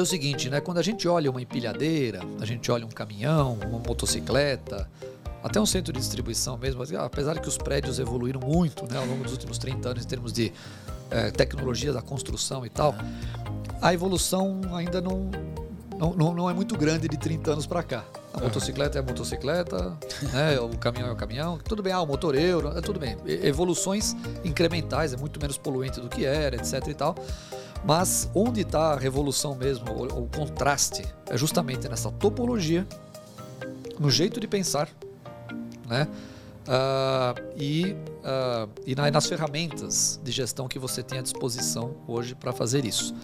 É o seguinte, né? Quando a gente olha uma empilhadeira, a gente olha um caminhão, uma motocicleta, até um centro de distribuição mesmo, apesar de que os prédios evoluíram muito né, ao longo dos últimos 30 anos em termos de é, tecnologia da construção e tal, a evolução ainda não, não, não, não é muito grande de 30 anos para cá. A motocicleta é a motocicleta, né? o caminhão é o caminhão. Tudo bem, ah, o motor euro, é tudo bem. Evoluções incrementais, é muito menos poluente do que era, etc e tal. Mas onde está a revolução mesmo, o, o, contraste, é justamente nessa topologia, no jeito de pensar, né? Uh, e, uh, e nas ferramentas de gestão que você tem à disposição hoje para fazer isso.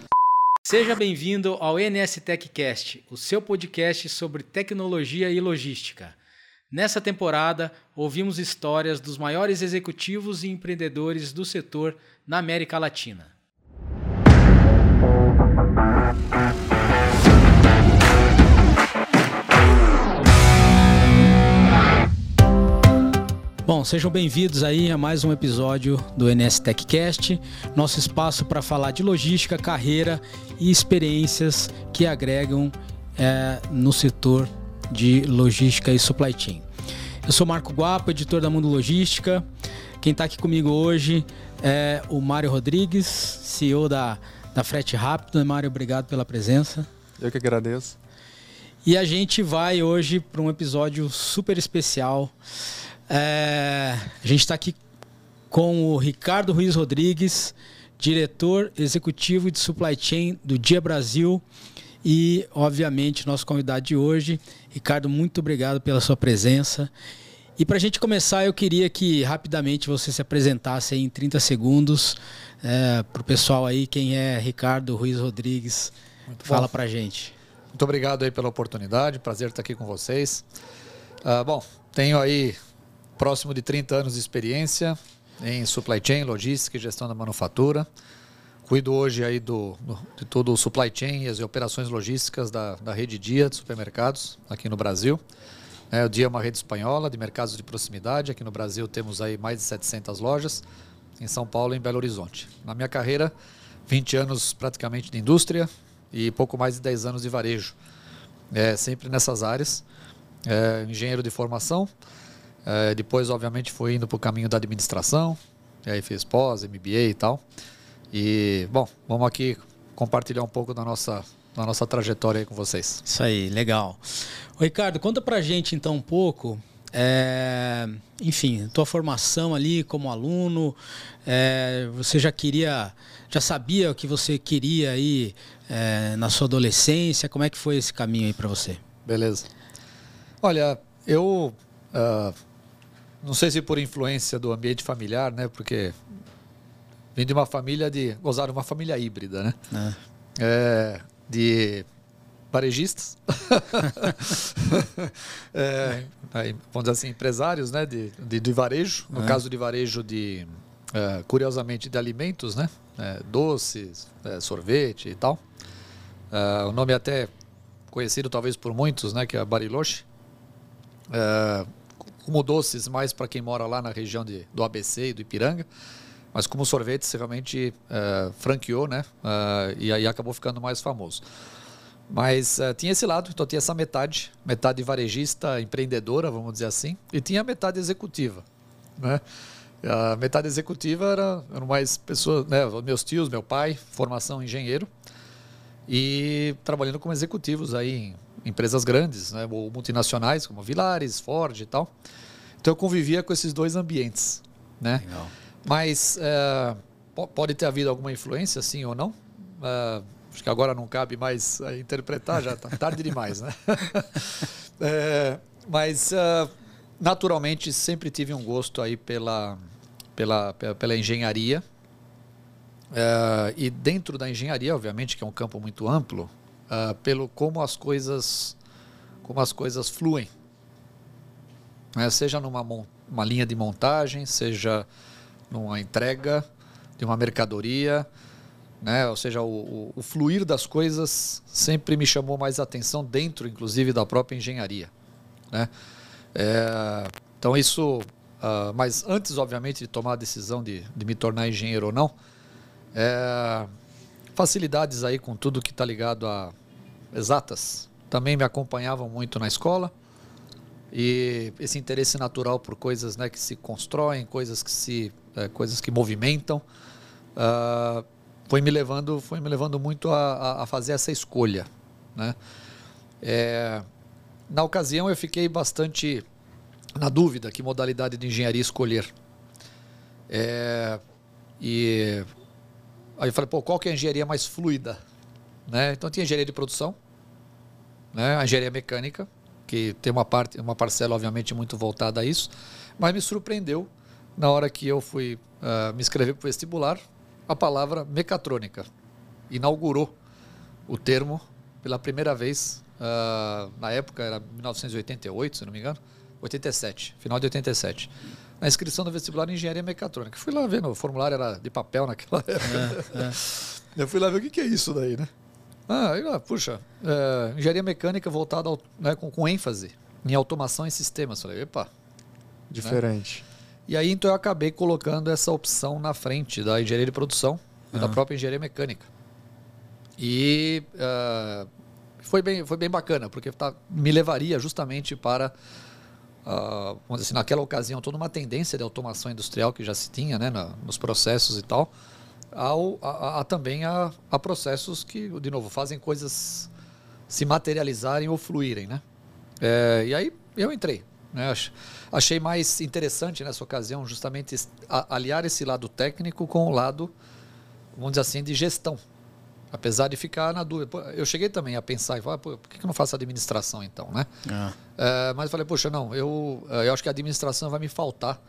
Seja bem-vindo ao NS TechCast, o seu podcast sobre tecnologia e logística. Nessa temporada, ouvimos histórias dos maiores executivos e empreendedores do setor na América Latina. Bom, sejam bem-vindos aí a mais um episódio do NS TechCast, nosso espaço para falar de logística, carreira e experiências que agregam é, no setor de logística e supply chain. Eu sou Marco Guapo, editor da Mundo Logística. Quem está aqui comigo hoje é o Mário Rodrigues, CEO da, da Frete Rápido. Mário, obrigado pela presença. Eu que agradeço. E a gente vai hoje para um episódio super especial é, a gente está aqui com o Ricardo Ruiz Rodrigues, diretor executivo de supply chain do Dia Brasil e, obviamente, nosso convidado de hoje. Ricardo, muito obrigado pela sua presença. E para a gente começar, eu queria que rapidamente você se apresentasse em 30 segundos é, para o pessoal aí quem é Ricardo Ruiz Rodrigues. Muito Fala para a gente. Muito obrigado aí pela oportunidade, prazer estar aqui com vocês. Uh, bom, tenho aí próximo de 30 anos de experiência em supply chain, logística e gestão da manufatura. Cuido hoje aí do, de todo o supply chain e as operações logísticas da, da rede Dia de supermercados aqui no Brasil. É, o Dia é uma rede espanhola de mercados de proximidade. Aqui no Brasil temos aí mais de 700 lojas, em São Paulo e em Belo Horizonte. Na minha carreira, 20 anos praticamente de indústria e pouco mais de 10 anos de varejo. É, sempre nessas áreas. É, engenheiro de formação, é, depois, obviamente, fui indo para o caminho da administração, e aí fiz pós, MBA e tal. E, bom, vamos aqui compartilhar um pouco da nossa, da nossa trajetória aí com vocês. Isso aí, legal. Ô, Ricardo, conta pra gente então um pouco, é, enfim, tua formação ali como aluno, é, você já queria, já sabia o que você queria aí é, na sua adolescência, como é que foi esse caminho aí para você? Beleza. Olha, eu uh, não sei se por influência do ambiente familiar, né? Porque vim de uma família de. Gozar uma família híbrida, né? É. É, de varejistas. é, aí, vamos dizer assim, empresários, né? De, de, de varejo. No é. caso de varejo de. É, curiosamente, de alimentos, né? É, doces, sorvete e tal. o nome até conhecido talvez por muitos, né? Que é Bariloche como doces mais para quem mora lá na região de, do ABC e do Ipiranga, mas como sorvetes realmente uh, franqueou, né? Uh, e aí acabou ficando mais famoso. Mas uh, tinha esse lado, então tinha essa metade, metade varejista, empreendedora, vamos dizer assim, e tinha a metade executiva, né? A metade executiva era, eram mais pessoas, né? Meus tios, meu pai, formação engenheiro, e trabalhando como executivos aí em empresas grandes, né, ou multinacionais, como Vilares, Ford e tal. Então eu convivia com esses dois ambientes. Né? Legal. Mas é, pode ter havido alguma influência, sim ou não? É, acho que agora não cabe mais é, interpretar, já está tarde demais. Né? é, mas naturalmente sempre tive um gosto aí pela, pela, pela engenharia. E dentro da engenharia, obviamente, que é um campo muito amplo, uh, pelo como as coisas como as coisas fluem, né? seja numa uma linha de montagem, seja numa entrega de uma mercadoria, né? ou seja, o, o, o fluir das coisas sempre me chamou mais atenção dentro, inclusive, da própria engenharia. Né? É, então isso, uh, mas antes, obviamente, de tomar a decisão de, de me tornar engenheiro ou não, é, facilidades aí com tudo que está ligado a exatas também me acompanhavam muito na escola. E esse interesse natural por coisas né, que se constroem, coisas que se é, coisas que movimentam, uh, foi me levando foi me levando muito a, a fazer essa escolha, né? É, na ocasião eu fiquei bastante na dúvida que modalidade de engenharia escolher. É, e aí eu falei, pô, qual que é a engenharia mais fluida? Né? Então tinha engenharia de produção, né? a engenharia mecânica, que tem uma parte, uma parcela obviamente muito voltada a isso, mas me surpreendeu na hora que eu fui uh, me inscrever para o vestibular, a palavra mecatrônica inaugurou o termo pela primeira vez uh, na época era 1988, se não me engano, 87, final de 87 na inscrição do vestibular em engenharia mecatrônica. Fui lá ver, o formulário era de papel naquela época. É, é. Eu fui lá ver o que, que é isso daí, né? Ah, aí lá, puxa, é, engenharia mecânica voltada ao, né, com, com, ênfase em automação e sistemas. Falei, epa. Diferente. Né? E aí então eu acabei colocando essa opção na frente da engenharia de produção e da ah. própria engenharia mecânica. E uh, foi, bem, foi bem bacana, porque tá, me levaria justamente para uh, vamos dizer assim, naquela ocasião, toda uma tendência de automação industrial que já se tinha né, na, nos processos e tal, ao, a, a, também a, a, processos que, de novo, fazem coisas se materializarem ou fluírem. Né? É, e aí eu entrei. Né? Achei mais interessante nessa ocasião justamente aliar esse lado técnico com o lado, vamos dizer assim, de gestão. Apesar de ficar na dúvida. Eu cheguei também a pensar, e falar, por que eu não faço administração então, né? Ah. Mas falei, poxa, não, eu, eu acho que a administração vai me faltar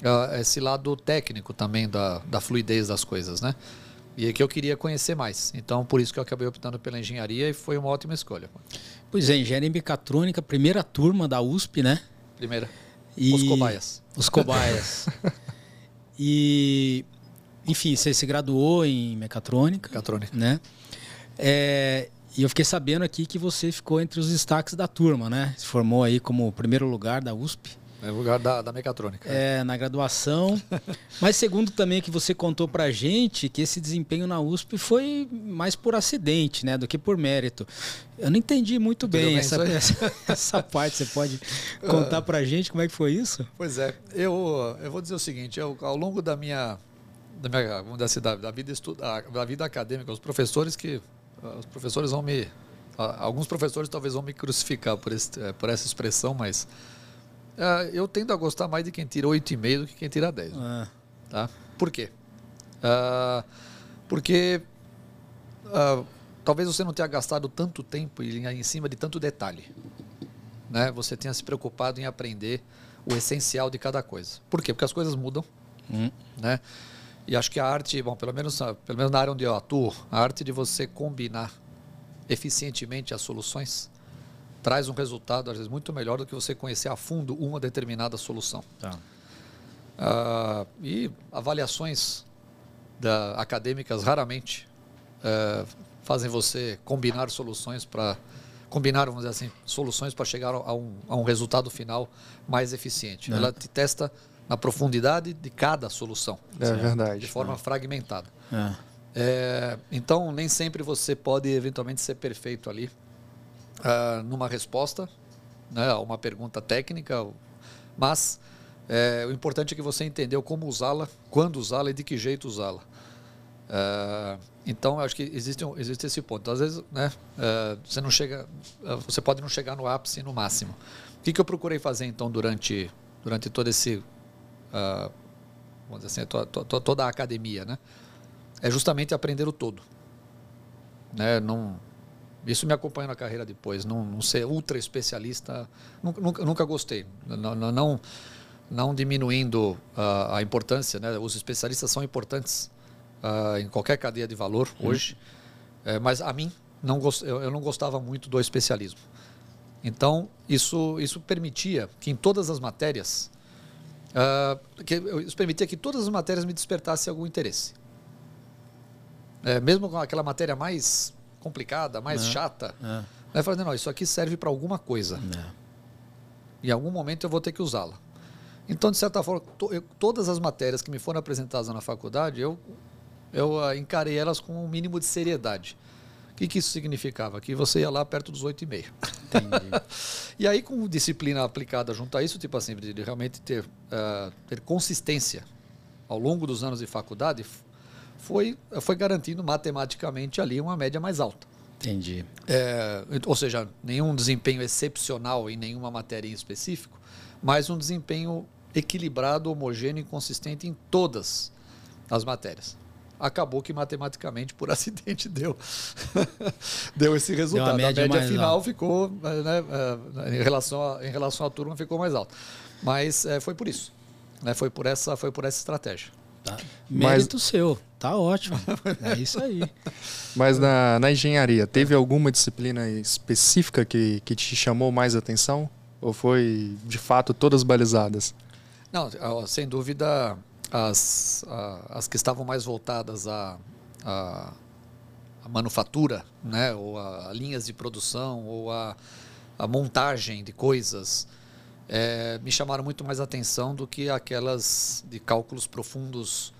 uh, esse lado técnico também da, da fluidez das coisas, né? E é que eu queria conhecer mais. Então, por isso que eu acabei optando pela engenharia e foi uma ótima escolha. Pois é, engenharia mecatrônica, primeira turma da USP, né? Primeira. E... Os cobaias. Os cobaias. e enfim, você se graduou em mecatrônica. Mecatrônica. Né? É, e eu fiquei sabendo aqui que você ficou entre os destaques da turma, né? Se formou aí como primeiro lugar da USP. É lugar da, da mecatrônica. É, na graduação. Mas segundo também que você contou pra gente, que esse desempenho na USP foi mais por acidente, né? Do que por mérito. Eu não entendi muito bem, bem essa, essa, essa, parte. Você pode contar pra gente como é que foi isso? Pois é. Eu, eu vou dizer o seguinte, eu, ao longo da minha da minha vamos dizer, da, da vida estuda, da vida acadêmica, os professores que os professores vão me alguns professores talvez vão me crucificar por, esse, é, por essa expressão, mas uh, eu tendo a gostar mais de quem tira 8,5 do que quem tira 10. Ah. Tá? Por quê? Uh, porque uh, talvez você não tenha gastado tanto tempo em, em cima de tanto detalhe. Né? Você tenha se preocupado em aprender o essencial de cada coisa. Por quê? Porque as coisas mudam. Hum. Né? E acho que a arte, bom, pelo menos, pelo menos na área onde eu atuo, a arte de você combinar eficientemente as soluções traz um resultado, às vezes, muito melhor do que você conhecer a fundo uma determinada solução. Tá. Uh, e avaliações da, acadêmicas raramente uh, fazem você combinar soluções para combinar, vamos dizer assim, soluções para chegar a um, a um resultado final mais eficiente. É. Ela te testa na profundidade de cada solução. É certo? verdade. De forma é. fragmentada. É. É, então, nem sempre você pode eventualmente ser perfeito ali uh, numa resposta né, a uma pergunta técnica, mas é, o importante é que você entendeu como usá-la, quando usá-la e de que jeito usá-la. Uh, então, acho que existe, existe esse ponto. Então, às vezes, né, uh, você não chega, você pode não chegar no ápice e no máximo. O que, que eu procurei fazer então durante durante todo esse uh, vamos dizer assim, to, to, toda a academia, né? É justamente aprender o todo. Né? Não, isso me acompanha na carreira depois. Não, não ser ultra especialista, nunca, nunca, nunca gostei. Não, não, não diminuindo uh, a importância, né? Os especialistas são importantes uh, em qualquer cadeia de valor hum. hoje, é, mas a mim não eu não gostava muito do especialismo. Então isso isso permitia que em todas as matérias uh, que isso permitia que todas as matérias me despertassem algum interesse. É, mesmo com aquela matéria mais complicada, mais é, chata, é. eu falei, não, isso aqui serve para alguma coisa. É. Em algum momento eu vou ter que usá-la. Então, de certa forma, to, eu, todas as matérias que me foram apresentadas na faculdade, eu, eu uh, encarei elas com um mínimo de seriedade. Que, que isso significava? Que você ia lá perto dos 8,5. Entendi. e aí, com disciplina aplicada junto a isso, tipo assim, de, realmente ter, uh, ter consistência ao longo dos anos de faculdade, foi, foi garantindo matematicamente ali uma média mais alta. Entendi. É, ou seja, nenhum desempenho excepcional em nenhuma matéria em específico, mas um desempenho equilibrado, homogêneo e consistente em todas as matérias. Acabou que matematicamente, por acidente, deu, deu esse resultado. Deu a média, a média final alta. ficou, né, é, em, relação a, em relação à turma, ficou mais alta. Mas é, foi por isso. Né, foi, por essa, foi por essa estratégia. Tá. Mérito Mas... seu, tá ótimo. É isso aí. Mas na, na engenharia, teve alguma disciplina específica que, que te chamou mais atenção? Ou foi, de fato, todas balizadas? Não, sem dúvida, as, as que estavam mais voltadas à, à, à manufatura, né? ou a, a, linhas de produção, ou a, a montagem de coisas, é, me chamaram muito mais atenção do que aquelas de cálculos profundos,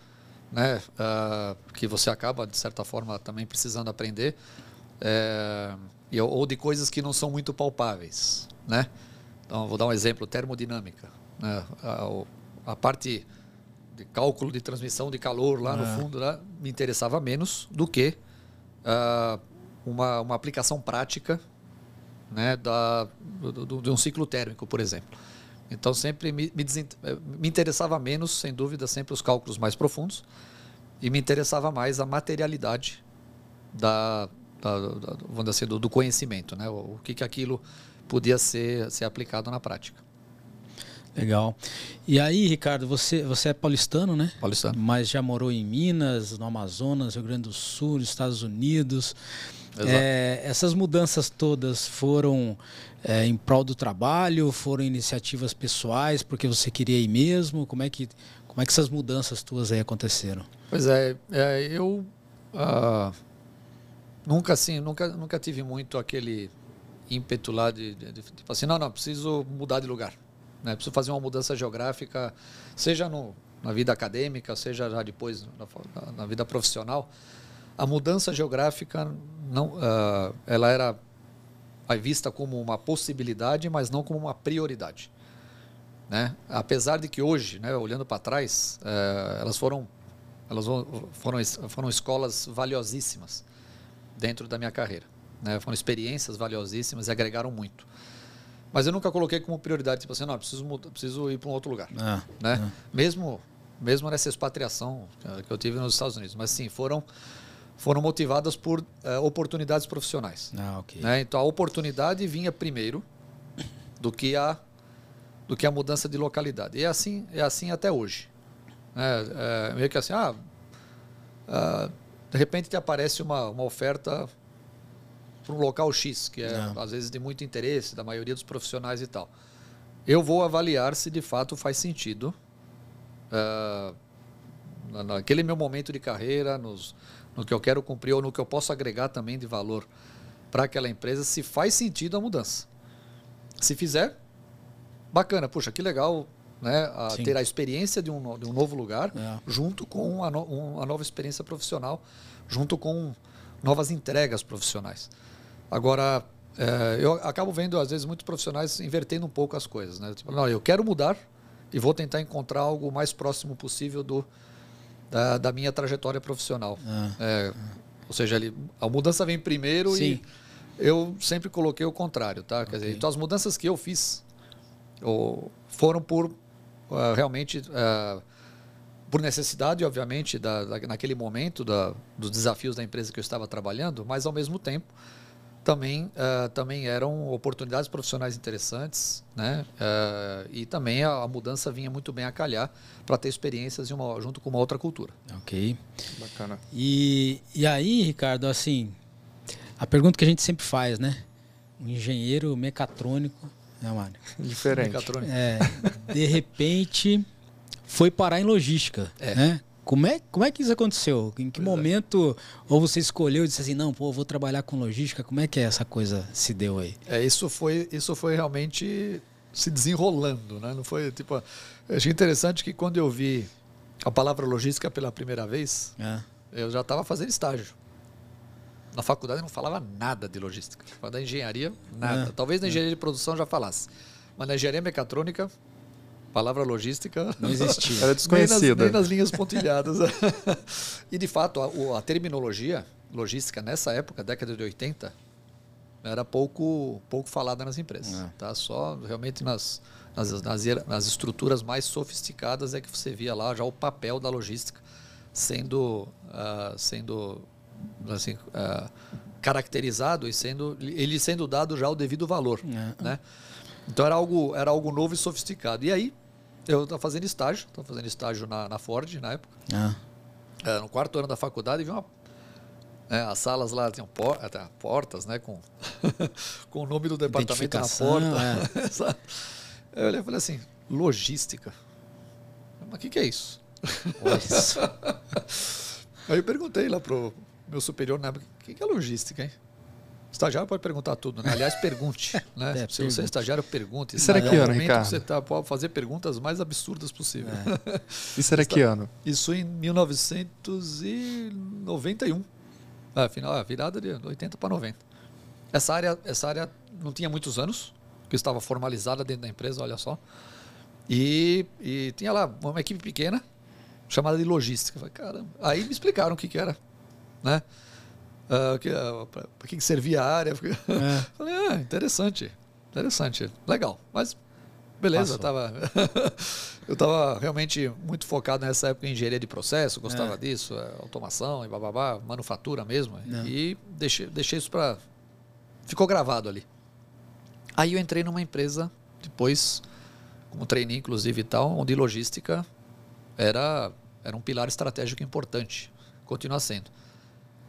né, uh, que você acaba, de certa forma, também precisando aprender, é, ou de coisas que não são muito palpáveis. Né? Então, vou dar um exemplo: termodinâmica. Né? A, a parte de cálculo de transmissão de calor lá é. no fundo né, me interessava menos do que uh, uma, uma aplicação prática né, da, do, do, de um ciclo térmico, por exemplo. Então sempre me, me, eh, me, interessava menos, sem dúvida, sempre os cálculos mais profundos e me interessava mais a materialidade da, da, da vamos dizer assim, do, do, conhecimento, né? O, o, que, que aquilo podia ser, ser aplicado na prática. Legal. E aí, Ricardo, você, você é paulistano, né? Paulistano. Mas já morou em Minas, no Amazonas, Rio Grande do Sul, nos Estados Unidos. É, essas mudanças todas foram é, em prol do trabalho, foram iniciativas pessoais, porque você queria ir mesmo? Como é que, como é que essas mudanças tuas aí aconteceram? Pois é, é eu uh, nunca assim, nunca, nunca tive muito aquele ímpeto lá de, de, de, tipo assim, não, não, preciso mudar de lugar. Né? Preciso fazer uma mudança geográfica, seja no, na vida acadêmica, seja já depois na, na vida profissional a mudança geográfica não, uh, ela era vista como uma possibilidade, mas não como uma prioridade. Né? Apesar de que hoje, né, olhando para trás, uh, elas foram elas foram foram escolas valiosíssimas dentro da minha carreira. Né? Foram experiências valiosíssimas e agregaram muito. Mas eu nunca coloquei como prioridade, tipo assim, não, preciso, preciso ir para um outro lugar. Ah, né? Ah. Mesmo, mesmo nessa expatriação que eu tive nos Estados Unidos. Mas sim, foram foram motivadas por uh, oportunidades profissionais. Ah, okay. né? Então a oportunidade vinha primeiro do que a do que a mudança de localidade. E é assim é assim até hoje. É, é meio que assim, ah, uh, de repente te aparece uma, uma oferta para um local X, que é Não. às vezes de muito interesse da maioria dos profissionais e tal. Eu vou avaliar se de fato faz sentido uh, naquele meu momento de carreira, nos no que eu quero cumprir ou no que eu posso agregar também de valor para aquela empresa, se faz sentido a mudança. Se fizer, bacana, puxa, que legal né, a ter a experiência de um, de um novo lugar, é. junto com a, no, um, a nova experiência profissional, junto com novas entregas profissionais. Agora, é, eu acabo vendo, às vezes, muitos profissionais invertendo um pouco as coisas. Né? Tipo, não, eu quero mudar e vou tentar encontrar algo mais próximo possível do, da, da minha trajetória profissional. Ah, é, Ou seja, ele, a mudança vem primeiro Sim. e eu sempre coloquei o contrário, tá? Okay. Quer dizer, então as mudanças que eu fiz ou, foram por uh, realmente uh, por necessidade, obviamente, da, da, naquele momento da, dos desafios da empresa que eu estava trabalhando, mas ao mesmo tempo também, uh, também eram oportunidades profissionais interessantes, né? Uh, e também a, a, mudança vinha muito bem a calhar para ter experiências uma, junto com uma outra cultura. Ok. Bacana. E, e aí, Ricardo, assim, a pergunta que a gente sempre faz, né? Um engenheiro mecatrônico, né, Mário? Diferente. Mecatrônico. É, de repente foi parar em logística, é. né? Como é, como é que isso aconteceu? Em que pois é. momento é. ou você escolheu e disse assim, não, pô, vou trabalhar com logística? Como é que essa coisa se deu aí? É, isso foi, isso foi realmente se desenrolando, né? Não foi tipo, achei interessante que quando eu vi a palavra logística pela primeira vez, é. eu já estava fazendo estágio. na faculdade eu não falava nada de logística. Da engenharia, nada. É, Talvez na é. engenharia de produção já falasse. Mas na engenharia mecatrônica, palavra logística não existia. Era desconhecida. Nem nas, nem nas linhas pontilhadas. e de fato, a, a, terminologia logística nessa época, década de 80, era pouco, pouco falada nas empresas. É. Tá? Só realmente nas, nas, nas, nas estruturas mais sofisticadas é que você via lá já o papel da logística sendo, uh, sendo assim, uh, caracterizado e sendo ele sendo dado já o devido valor, é. né? Então era algo era algo novo e sofisticado. E aí eu estava fazendo estágio, estava fazendo estágio na, na, Ford na época. É. no quarto ano da faculdade vi uma né, as salas lá tinham por, portas, né, com com o nome do departamento na porta. É. eu olhei e falei assim, logística. Mas o que, que é isso? Aí eu perguntei lá pro meu superior na época, o que é logística, hein? Estagiário pode perguntar tudo, né? Aliás, pergunte. Né? É, Se pergunte. você é estagiário, pergunte. Isso era que ano, Ricardo? Você tá, pode fazer perguntas mais absurdas possível. É. Isso era que ano? Isso em 1991. Ah, final, a virada de 80 para 90. Essa área, essa área não tinha muitos anos, que estava formalizada dentro da empresa, olha só. E, e tinha lá uma equipe pequena, chamada de logística. Falei, caramba. Aí me explicaram o que, que era. Né? Uh, que, uh, para que, que servia a área. É. Falei, ah, interessante. Interessante. Legal. Mas beleza, eu tava, eu estava realmente muito focado nessa época em engenharia de processo, gostava é. disso, é, automação e bababá, manufatura mesmo. É. E deixei, deixei isso para. Ficou gravado ali. Aí eu entrei numa empresa, depois, como trainee, inclusive e tal, onde logística era, era um pilar estratégico importante. Continua sendo.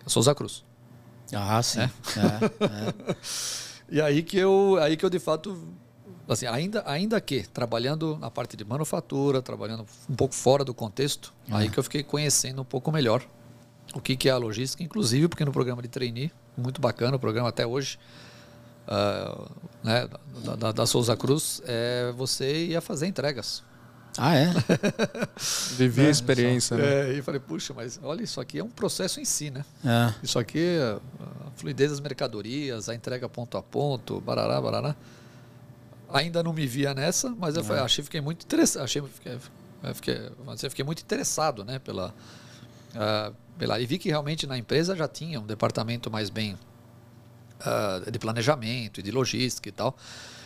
Souza Cruz. Ah, sim. É? É, é. e aí que eu, aí que eu de fato, assim, ainda, ainda que trabalhando na parte de manufatura, trabalhando um pouco fora do contexto, é. aí que eu fiquei conhecendo um pouco melhor o que, que é a logística, inclusive porque no programa de trainee, muito bacana o programa até hoje, uh, né, da, da, da Souza Cruz, é, você ia fazer entregas. Ah, é? Vivi a né? experiência, né? É, e falei, puxa, mas olha, isso aqui é um processo em si, né? É. Isso aqui é a fluidez das mercadorias, a entrega ponto a ponto, barará, barará. Ainda não me via nessa, mas eu é. falei, achei, fiquei muito interessado, achei, fiquei, fiquei, fiquei muito interessado, né, pela, uh, pela... E vi que realmente na empresa já tinha um departamento mais bem uh, de planejamento e de logística e tal.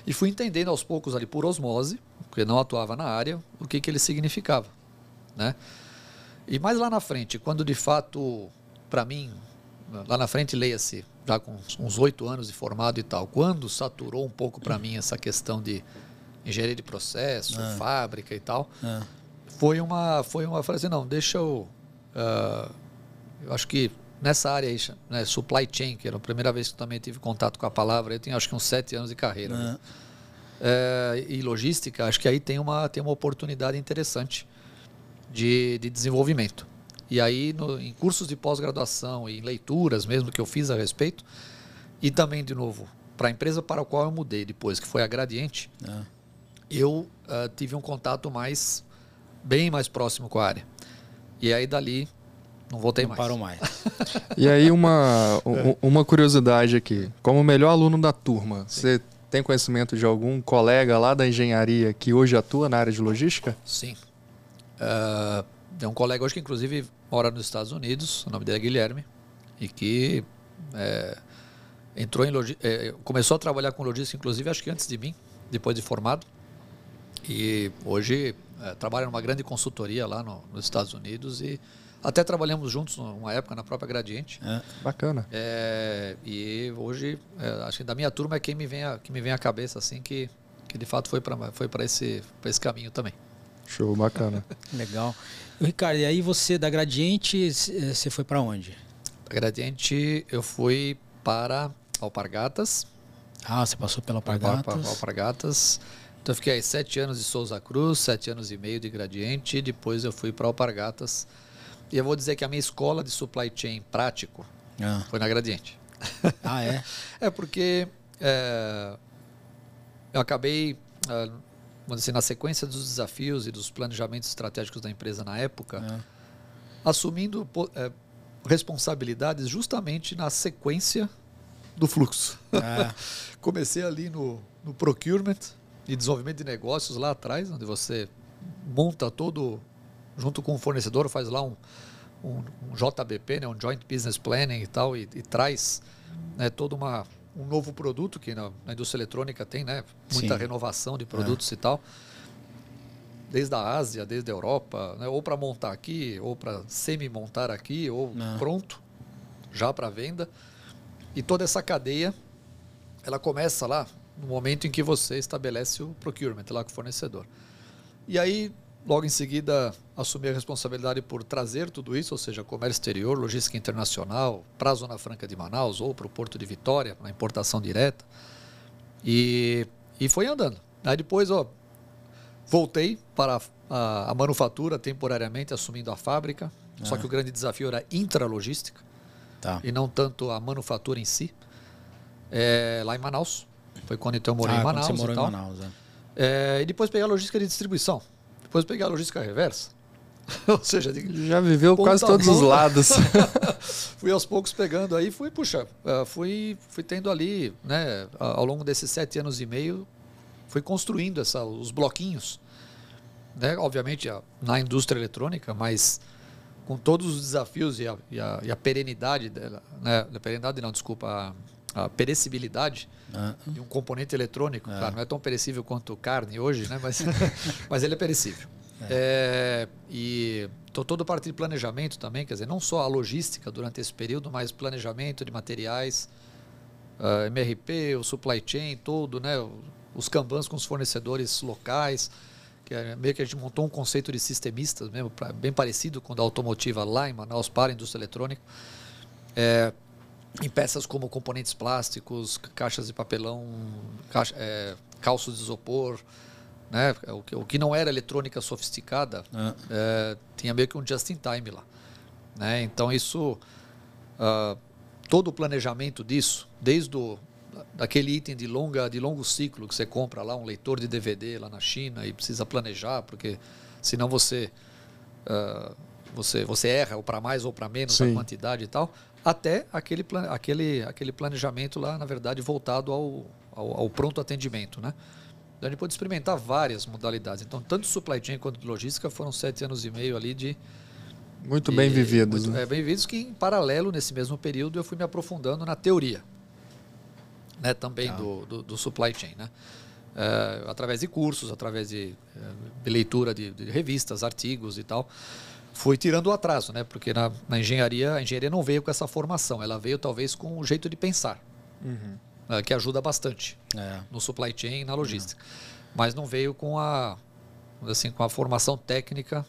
E fui entendendo aos poucos ali por osmose, porque não atuava na área, o que, que ele significava. Né? E mais lá na frente, quando de fato, para mim, lá na frente, leia-se, já com uns oito anos de formado e tal, quando saturou um pouco para mim essa questão de engenharia de processo, é. fábrica e tal, é. foi uma, foi uma, falei assim, não, deixa eu, uh, eu acho que nessa área aí, né, supply chain, que era a primeira vez que eu também tive contato com a palavra, eu tenho acho que uns sete anos de carreira. Né? É, e logística, acho que aí tem uma, tem uma oportunidade interessante de, de desenvolvimento. E aí, no, em cursos de pós-graduação e em leituras mesmo que eu fiz a respeito, e também, de novo, para a empresa para a qual eu mudei depois, que foi a Gradiente, é. eu uh, tive um contato mais bem mais próximo com a área. E aí, dali, não voltei não mais. Parou mais. e aí, uma, é. uma curiosidade aqui. Como melhor aluno da turma, Sim. você tem conhecimento de algum colega lá da engenharia que hoje atua na área de logística? Sim. Uh, tem um colega hoje que, inclusive, mora nos Estados Unidos. O nome dele é Guilherme. E que é, entrou em é, começou a trabalhar com logística, inclusive, acho que antes de mim, depois de formado. E hoje é, trabalha numa grande consultoria lá no, nos Estados Unidos e até trabalhamos juntos numa época na própria Gradiente. É, bacana. É, e hoje, é, acho que da minha turma é quem me vem a, que me vem à cabeça, assim, que, que de fato foi para foi esse, esse caminho também. Show, bacana. Legal. Ricardo, e aí você da Gradiente, você foi para onde? Da Gradiente eu fui para Alpargatas. Ah, você passou pela Alpargatas. Alpargatas. Então eu fiquei aí sete anos de Souza Cruz, sete anos e meio de Gradiente, e depois eu fui para Alpargatas e eu vou dizer que a minha escola de supply chain prático ah. foi na Gradiente. Ah, é? é porque é, eu acabei, é, vamos dizer, na sequência dos desafios e dos planejamentos estratégicos da empresa na época, é. assumindo responsabilidades justamente na sequência do fluxo. É. Comecei ali no, no procurement e desenvolvimento de negócios lá atrás, onde você monta todo, junto com o fornecedor, faz lá um, um, um JBP, né, um Joint Business Planning e tal, e, e traz né, todo uma, um novo produto que na, na indústria eletrônica tem né, muita Sim. renovação de produtos é. e tal desde a Ásia, desde a Europa, né? ou para montar aqui, ou para semi-montar aqui, ou Não. pronto, já para venda. E toda essa cadeia, ela começa lá no momento em que você estabelece o procurement lá com o fornecedor. E aí, logo em seguida, assumir a responsabilidade por trazer tudo isso, ou seja, comércio exterior, logística internacional, para a Zona Franca de Manaus ou para o Porto de Vitória, na importação direta. E, e foi andando. Aí depois, ó, Voltei para a, a manufatura temporariamente, assumindo a fábrica. Ah. Só que o grande desafio era intralogística tá. e não tanto a manufatura em si. É, lá em Manaus. Foi quando então eu morei ah, em Manaus. Você morou e, tal. em Manaus, é. É, e depois peguei a logística de distribuição. Depois peguei a logística reversa. Ou seja, já viveu quase todos os lados. fui aos poucos pegando aí, fui, puxa, uh, fui, fui tendo ali, né, ao longo desses sete anos e meio, foi construindo essa, os bloquinhos, né? obviamente na indústria eletrônica, mas com todos os desafios e a, e a, e a perenidade dela, né? perenidade não, desculpa, a, a perecibilidade ah. de um componente eletrônico, ah. claro, não é tão perecível quanto carne hoje, né? mas, mas ele é perecível. É. É, e todo a parte de planejamento também, quer dizer, não só a logística durante esse período, mas planejamento de materiais, uh, ah, MRP, o supply chain todo, né? os Kanbans com os fornecedores locais, que é meio que a gente montou um conceito de sistemistas mesmo, pra, bem parecido com o da automotiva lá em Manaus para a indústria eletrônica. É, em peças como componentes plásticos, caixas de papelão, caixa, é, calços de isopor, né? o, que, o que não era eletrônica sofisticada, ah. é, tinha meio que um just-in-time lá. Né? Então isso, uh, todo o planejamento disso, desde o daquele item de longa de longo ciclo que você compra lá um leitor de DVD lá na China e precisa planejar porque senão você uh, você você erra ou para mais ou para menos Sim. a quantidade e tal até aquele aquele aquele planejamento lá na verdade voltado ao, ao, ao pronto atendimento né então a gente pode experimentar várias modalidades então tanto supply chain quanto logística foram sete anos e meio ali de muito bem vividos muito, né? é, bem vividos que em paralelo nesse mesmo período eu fui me aprofundando na teoria né, também ah. do, do, do, supply chain, né? É, através de cursos, através de, eh, de leitura de, de, revistas, artigos e tal, fui tirando o atraso, né? Porque na, na, engenharia, a engenharia não veio com essa formação, ela veio talvez com o jeito de pensar, uhum. é, que ajuda bastante é. no supply chain e na logística, uhum. mas não veio com a, assim, com a formação técnica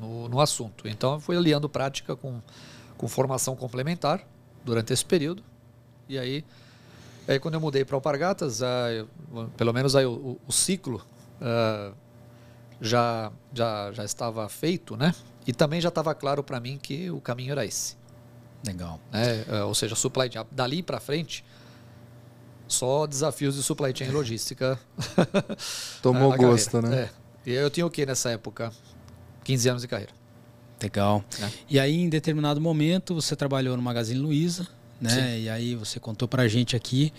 no, no assunto. Então, eu fui aliando prática com, com formação complementar durante esse período, e aí Aí quando eu mudei para Alpargatas, ah, eu, pelo menos aí o, o, o ciclo ah, já, já, já estava feito, né? E também já estava claro para mim que o caminho era esse. Legal. Né? Ah, ou seja, supply chain, dali para frente, só desafios de supply chain logística. Tomou gosto, carreira. né? É. E eu tinha o que nessa época? 15 anos de carreira. Legal. É. E aí, em determinado momento, você trabalhou no Magazine Luiza, né? Sim. E aí você contou para a gente aqui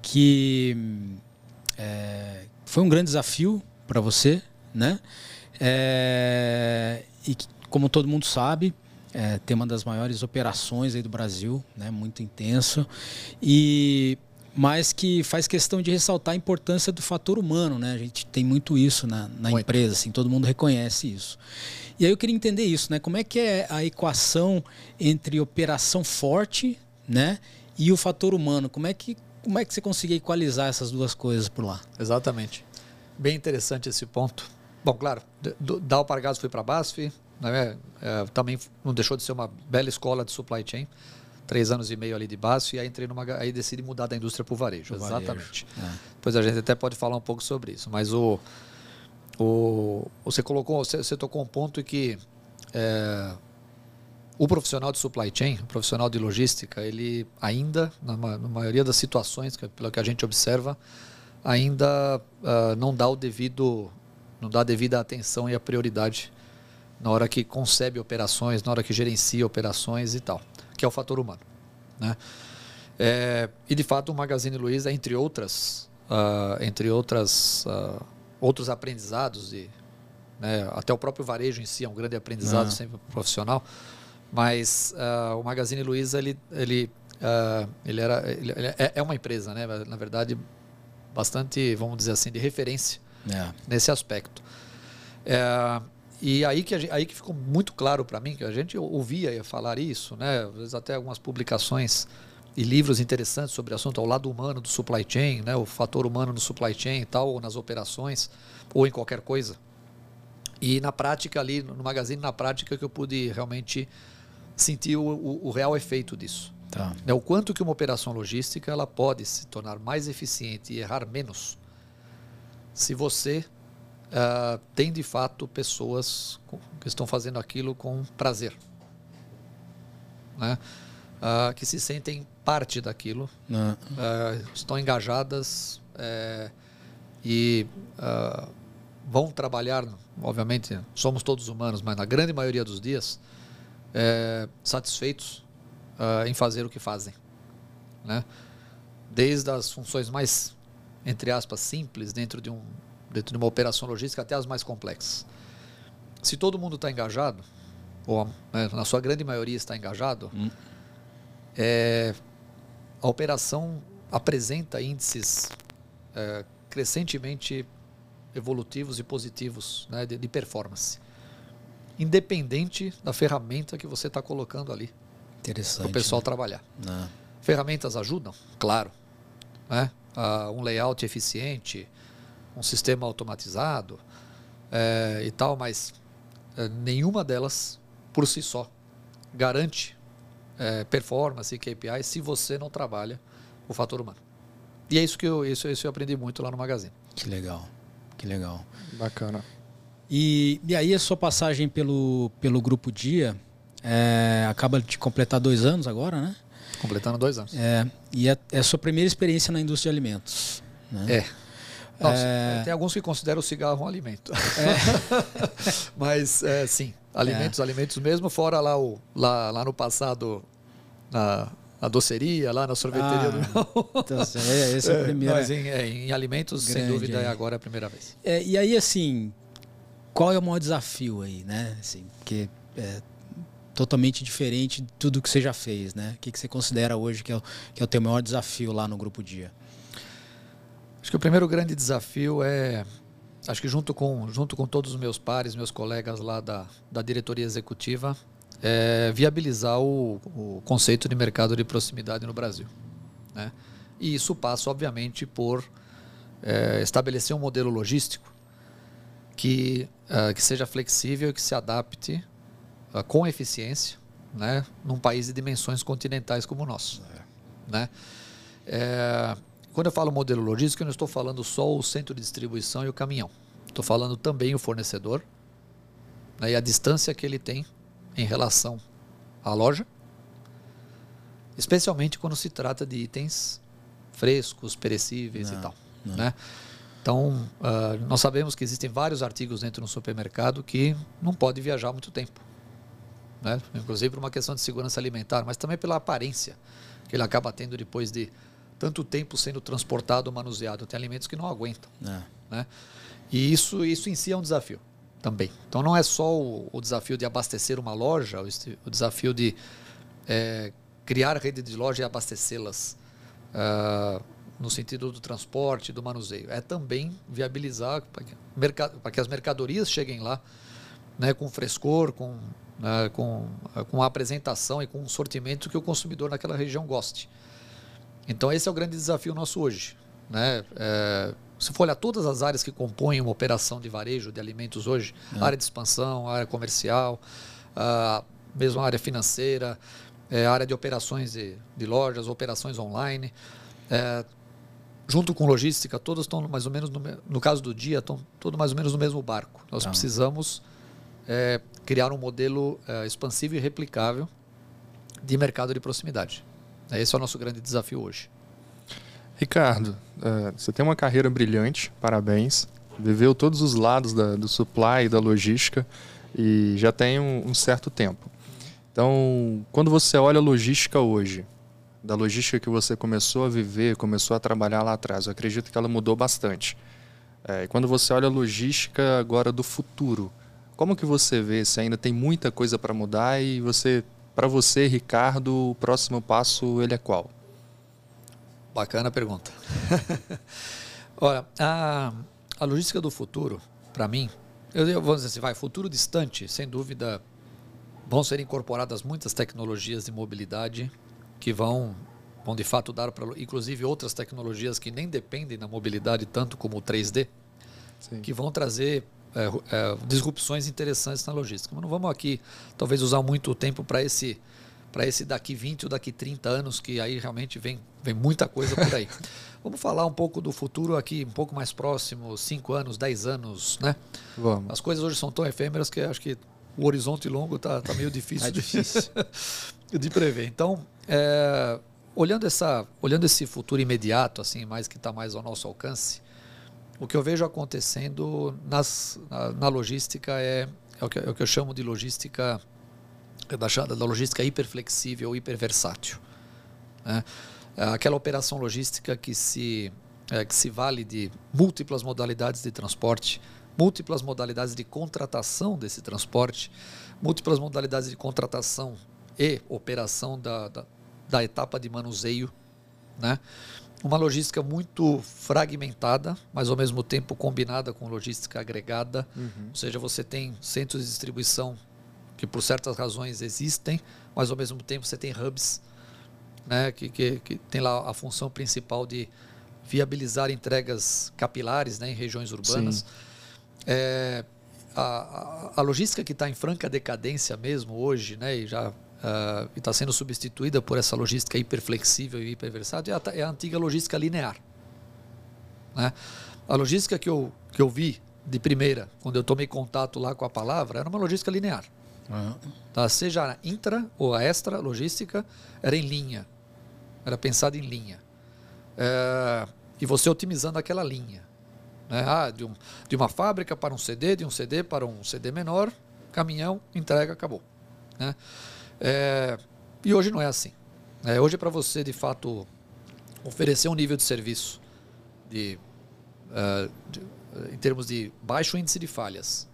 que é, foi um grande desafio para você, né? É, e que, como todo mundo sabe, é, tem uma das maiores operações aí do Brasil, né? Muito intenso e mas que faz questão de ressaltar a importância do fator humano, né? A gente tem muito isso na, na empresa, assim, todo mundo reconhece isso. E aí eu queria entender isso, né? Como é que é a equação entre operação forte né? E o fator humano, como é que como é que você conseguia equalizar essas duas coisas por lá? Exatamente. Bem interessante esse ponto. Bom, claro, da Alpargatas fui para a BASF, né? É, também não deixou de ser uma bela escola de supply chain. Três anos e meio ali de BASF e aí entrei numa, aí decidi mudar da indústria para o varejo. Exatamente. É. Depois a gente até pode falar um pouco sobre isso. Mas o, o você colocou, você, você tocou um ponto que é, o profissional de supply chain, o profissional de logística, ele ainda, na, na maioria das situações, que, pelo que a gente observa, ainda uh, não dá o devido, não dá devida atenção e a prioridade na hora que concebe operações, na hora que gerencia operações e tal, que é o fator humano. Né? É, e de fato o Magazine Luiza, entre outras, uh, entre outras, uh, outros aprendizados e né, até o próprio varejo em si é um grande aprendizado uhum. sempre profissional, mas uh, o Magazine Luiza ele ele ele era ele é, é, uma empresa, né? Na verdade, bastante, vamos dizer assim, de referência é. nesse aspecto. É, e aí que, gente, aí que ficou muito claro para mim, que a gente ouvia falar isso, né? às vezes até algumas publicações e livros interessantes sobre o assunto, ao lado humano do supply chain, né? o fator humano no supply chain e tal, ou nas operações, ou em qualquer coisa. E na prática ali, no Magazine, na prática que eu pude realmente sentir o, o, o real efeito disso. Tá. É o quanto que uma operação logística ela pode se tornar mais eficiente e errar menos se você uh, tem de fato pessoas que estão fazendo aquilo com prazer, né? Uh, que se sentem parte daquilo, uh, estão engajadas é, e vão trabalhar, obviamente, somos todos humanos, mas na grande maioria dos dias, é, satisfeitos em fazer o que fazem, né? Desde as funções mais entre aspas, simples dentro de, um, dentro de uma operação logística até as mais complexas. Se todo mundo está engajado, ou né, na sua grande maioria está engajado, hum. é, a operação apresenta índices é, crescentemente evolutivos e positivos né, de, de performance, independente da ferramenta que você está colocando ali para o pessoal né? trabalhar. Né. Ferramentas ajudam? Claro. Né? Uh, um layout eficiente, um sistema automatizado é, e tal, mas é, nenhuma delas por si só garante é, performance e KPIs se você não trabalha o fator humano. E é isso que eu, isso, isso eu aprendi muito lá no Magazine. Que legal, que legal. Bacana. E, e aí a sua passagem pelo, pelo Grupo Dia é, acaba de completar dois anos agora, né? Completando dois anos. É, e é, é a sua primeira experiência na indústria de alimentos. Né? É. Nossa, é... Tem alguns que consideram o cigarro um alimento. É. Mas, é, sim, alimentos, é. alimentos mesmo, fora lá, o, lá, lá no passado, na, na doceria, lá na sorveteria ah, do meu. Então, é, esse é o primeiro. Mas em, em alimentos, Grande, sem dúvida, é agora a primeira vez. e aí, assim, qual é o maior desafio aí, né? Assim, porque totalmente diferente de tudo que você já fez, né? O que, que você considera hoje que é, o, que é o teu maior desafio lá no Grupo Dia? Acho que o primeiro grande desafio é, acho que junto com, junto com todos os meus pares, meus colegas lá da, da diretoria executiva, é viabilizar o, o conceito de mercado de proximidade no Brasil. Né? E isso passa, obviamente, por é, estabelecer um modelo logístico que, uh, que seja flexível e que se adapte com eficiência, né, num país de dimensões continentais como o nosso. É. Né? É, quando eu falo modelo logístico, eu não estou falando só o centro de distribuição e o caminhão. Estou falando também o fornecedor né, e a distância que ele tem em relação à loja, especialmente quando se trata de itens frescos, perecíveis não, e tal. Né? Então, uh, nós sabemos que existem vários artigos dentro do supermercado que não pode viajar muito tempo né? inclusive por uma questão de segurança alimentar, mas também pela aparência que ele acaba tendo depois de tanto tempo sendo transportado manuseado. Tem alimentos que não aguentam. É. Né? E isso, isso em si é um desafio também. Então não é só o, o desafio de abastecer uma loja, o, o desafio de é, criar rede de loja e abastecê-las uh, no sentido do transporte, do manuseio. É também viabilizar para que, que as mercadorias cheguem lá né, com frescor, com né, com, com a apresentação e com um sortimento que o consumidor naquela região goste. Então esse é o grande desafio nosso hoje. Né? É, se for olhar todas as áreas que compõem uma operação de varejo de alimentos hoje, é. área de expansão, área comercial, a, mesmo área financeira, é, área de operações de, de lojas, operações online, é, junto com logística, todas estão mais ou menos, no, no caso do dia, estão todos mais ou menos no mesmo barco. Nós tá. precisamos é, criar um modelo é, expansivo e replicável de mercado de proximidade. Esse é o nosso grande desafio hoje. Ricardo, uh, você tem uma carreira brilhante, parabéns. Viveu todos os lados da, do supply e da logística. e já tem um, um certo tempo. Então, quando você olha a logística hoje, da logística que você começou a viver, começou a trabalhar lá atrás, eu acredito que ela mudou bastante. É, quando você olha a logística agora do futuro, como que você vê se ainda tem muita coisa para mudar e você, para você, Ricardo, o próximo passo ele é qual? Bacana pergunta. Olha, a, a logística do futuro, para mim, eu, eu vou dizer assim, vai, futuro distante, sem dúvida, vão ser incorporadas muitas tecnologias de mobilidade que vão, vão de fato dar para, inclusive outras tecnologias que nem dependem da mobilidade tanto como o 3D, Sim. que vão trazer disrupções interessantes na logística. Mas não vamos aqui, talvez, usar muito tempo para esse para esse daqui 20 ou daqui 30 anos, que aí realmente vem, vem muita coisa por aí. Vamos falar um pouco do futuro aqui, um pouco mais próximo, 5 anos, 10 anos, né? Vamos. As coisas hoje são tão efêmeras que acho que o horizonte longo está tá meio difícil, é difícil. De, de prever. Então, é, olhando, essa, olhando esse futuro imediato, assim, mais que está mais ao nosso alcance, o que eu vejo acontecendo nas, na, na logística é, é, o que, é o que eu chamo de logística da, da logística hiperflexível, hiperversátil. Né? É aquela operação logística que se, é, que se vale de múltiplas modalidades de transporte, múltiplas modalidades de contratação desse transporte, múltiplas modalidades de contratação e operação da, da, da etapa de manuseio, né? uma logística muito fragmentada, mas ao mesmo tempo combinada com logística agregada. Uhum. Ou seja, você tem centros de distribuição que por certas razões existem, mas ao mesmo tempo você tem hubs, né, que, que, que tem lá a função principal de viabilizar entregas capilares né, em regiões urbanas. É, a, a, a, logística que está em franca decadência mesmo hoje, né, e já uh, está sendo substituída por essa logística hiperflexível e hiperversátil, é a, é a antiga logística linear. Né? A logística que eu, que eu vi de primeira, quando eu tomei contato lá com a palavra, era uma logística linear. Uhum. Tá? Seja a intra ou a extra logística, era em linha. Era pensado em linha. É, e você otimizando aquela linha. Né? Ah, de, um, de uma fábrica para um CD, de um CD para um CD menor, caminhão, entrega, acabou. Né? É, e hoje não é assim. É, hoje é para você, de fato, oferecer um nível de serviço de, uh, de, em termos de baixo índice de falhas,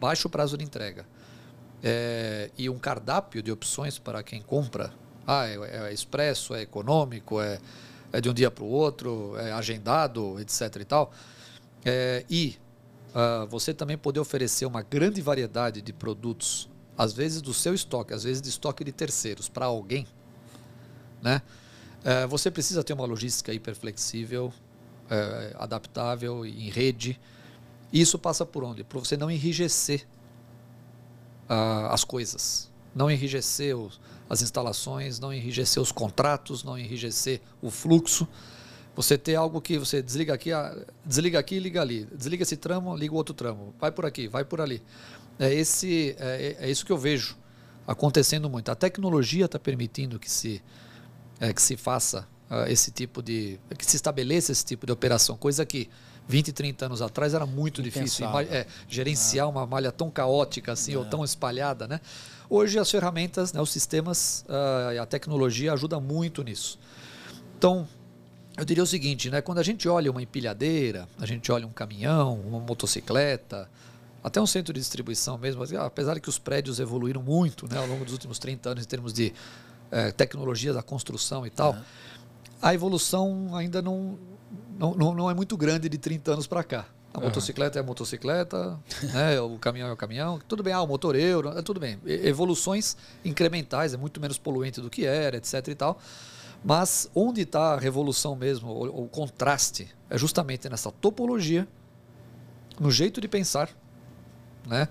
baixo prazo de entrega, é, e um cardápio de opções para quem compra. Ah, é, é expresso, é econômico, é, é de um dia para o outro, é agendado, etc. e tal. É, e uh, você também poder oferecer uma grande variedade de produtos, às vezes do seu estoque, às vezes de estoque de terceiros, para alguém, né? É, você precisa ter uma logística hiperflexível, é, adaptável, em rede. Isso passa por onde? Para você não enrijecer uh, as coisas, não enrijecer os, as instalações, não enrijecer os contratos, não enrijecer o fluxo. Você ter algo que você desliga aqui, desliga aqui e liga ali. Desliga esse tramo, liga o outro tramo. Vai por aqui, vai por ali. É, esse, é, é isso que eu vejo acontecendo muito. A tecnologia está permitindo que se, é, que se faça uh, esse tipo de. que se estabeleça esse tipo de operação, coisa que 20, 30 anos atrás era muito difícil é, gerenciar ah. uma malha tão caótica assim, é. ou tão espalhada. Né? Hoje as ferramentas, né, os sistemas uh, e a tecnologia ajuda muito nisso. Então, eu diria o seguinte, né, quando a gente olha uma empilhadeira, a gente olha um caminhão, uma motocicleta, até um centro de distribuição mesmo, apesar de que os prédios evoluíram muito né, ao longo dos últimos 30 anos em termos de eh, tecnologia da construção e tal, a evolução ainda não, não, não, não é muito grande de 30 anos para cá. A uhum. motocicleta é a motocicleta, né? o caminhão é o caminhão. Tudo bem, ah, o motor euro, é tudo bem. Evoluções incrementais, é muito menos poluente do que era, etc. e tal. Mas onde está a revolução mesmo, o, o, contraste, é justamente nessa topologia, no jeito de pensar, né?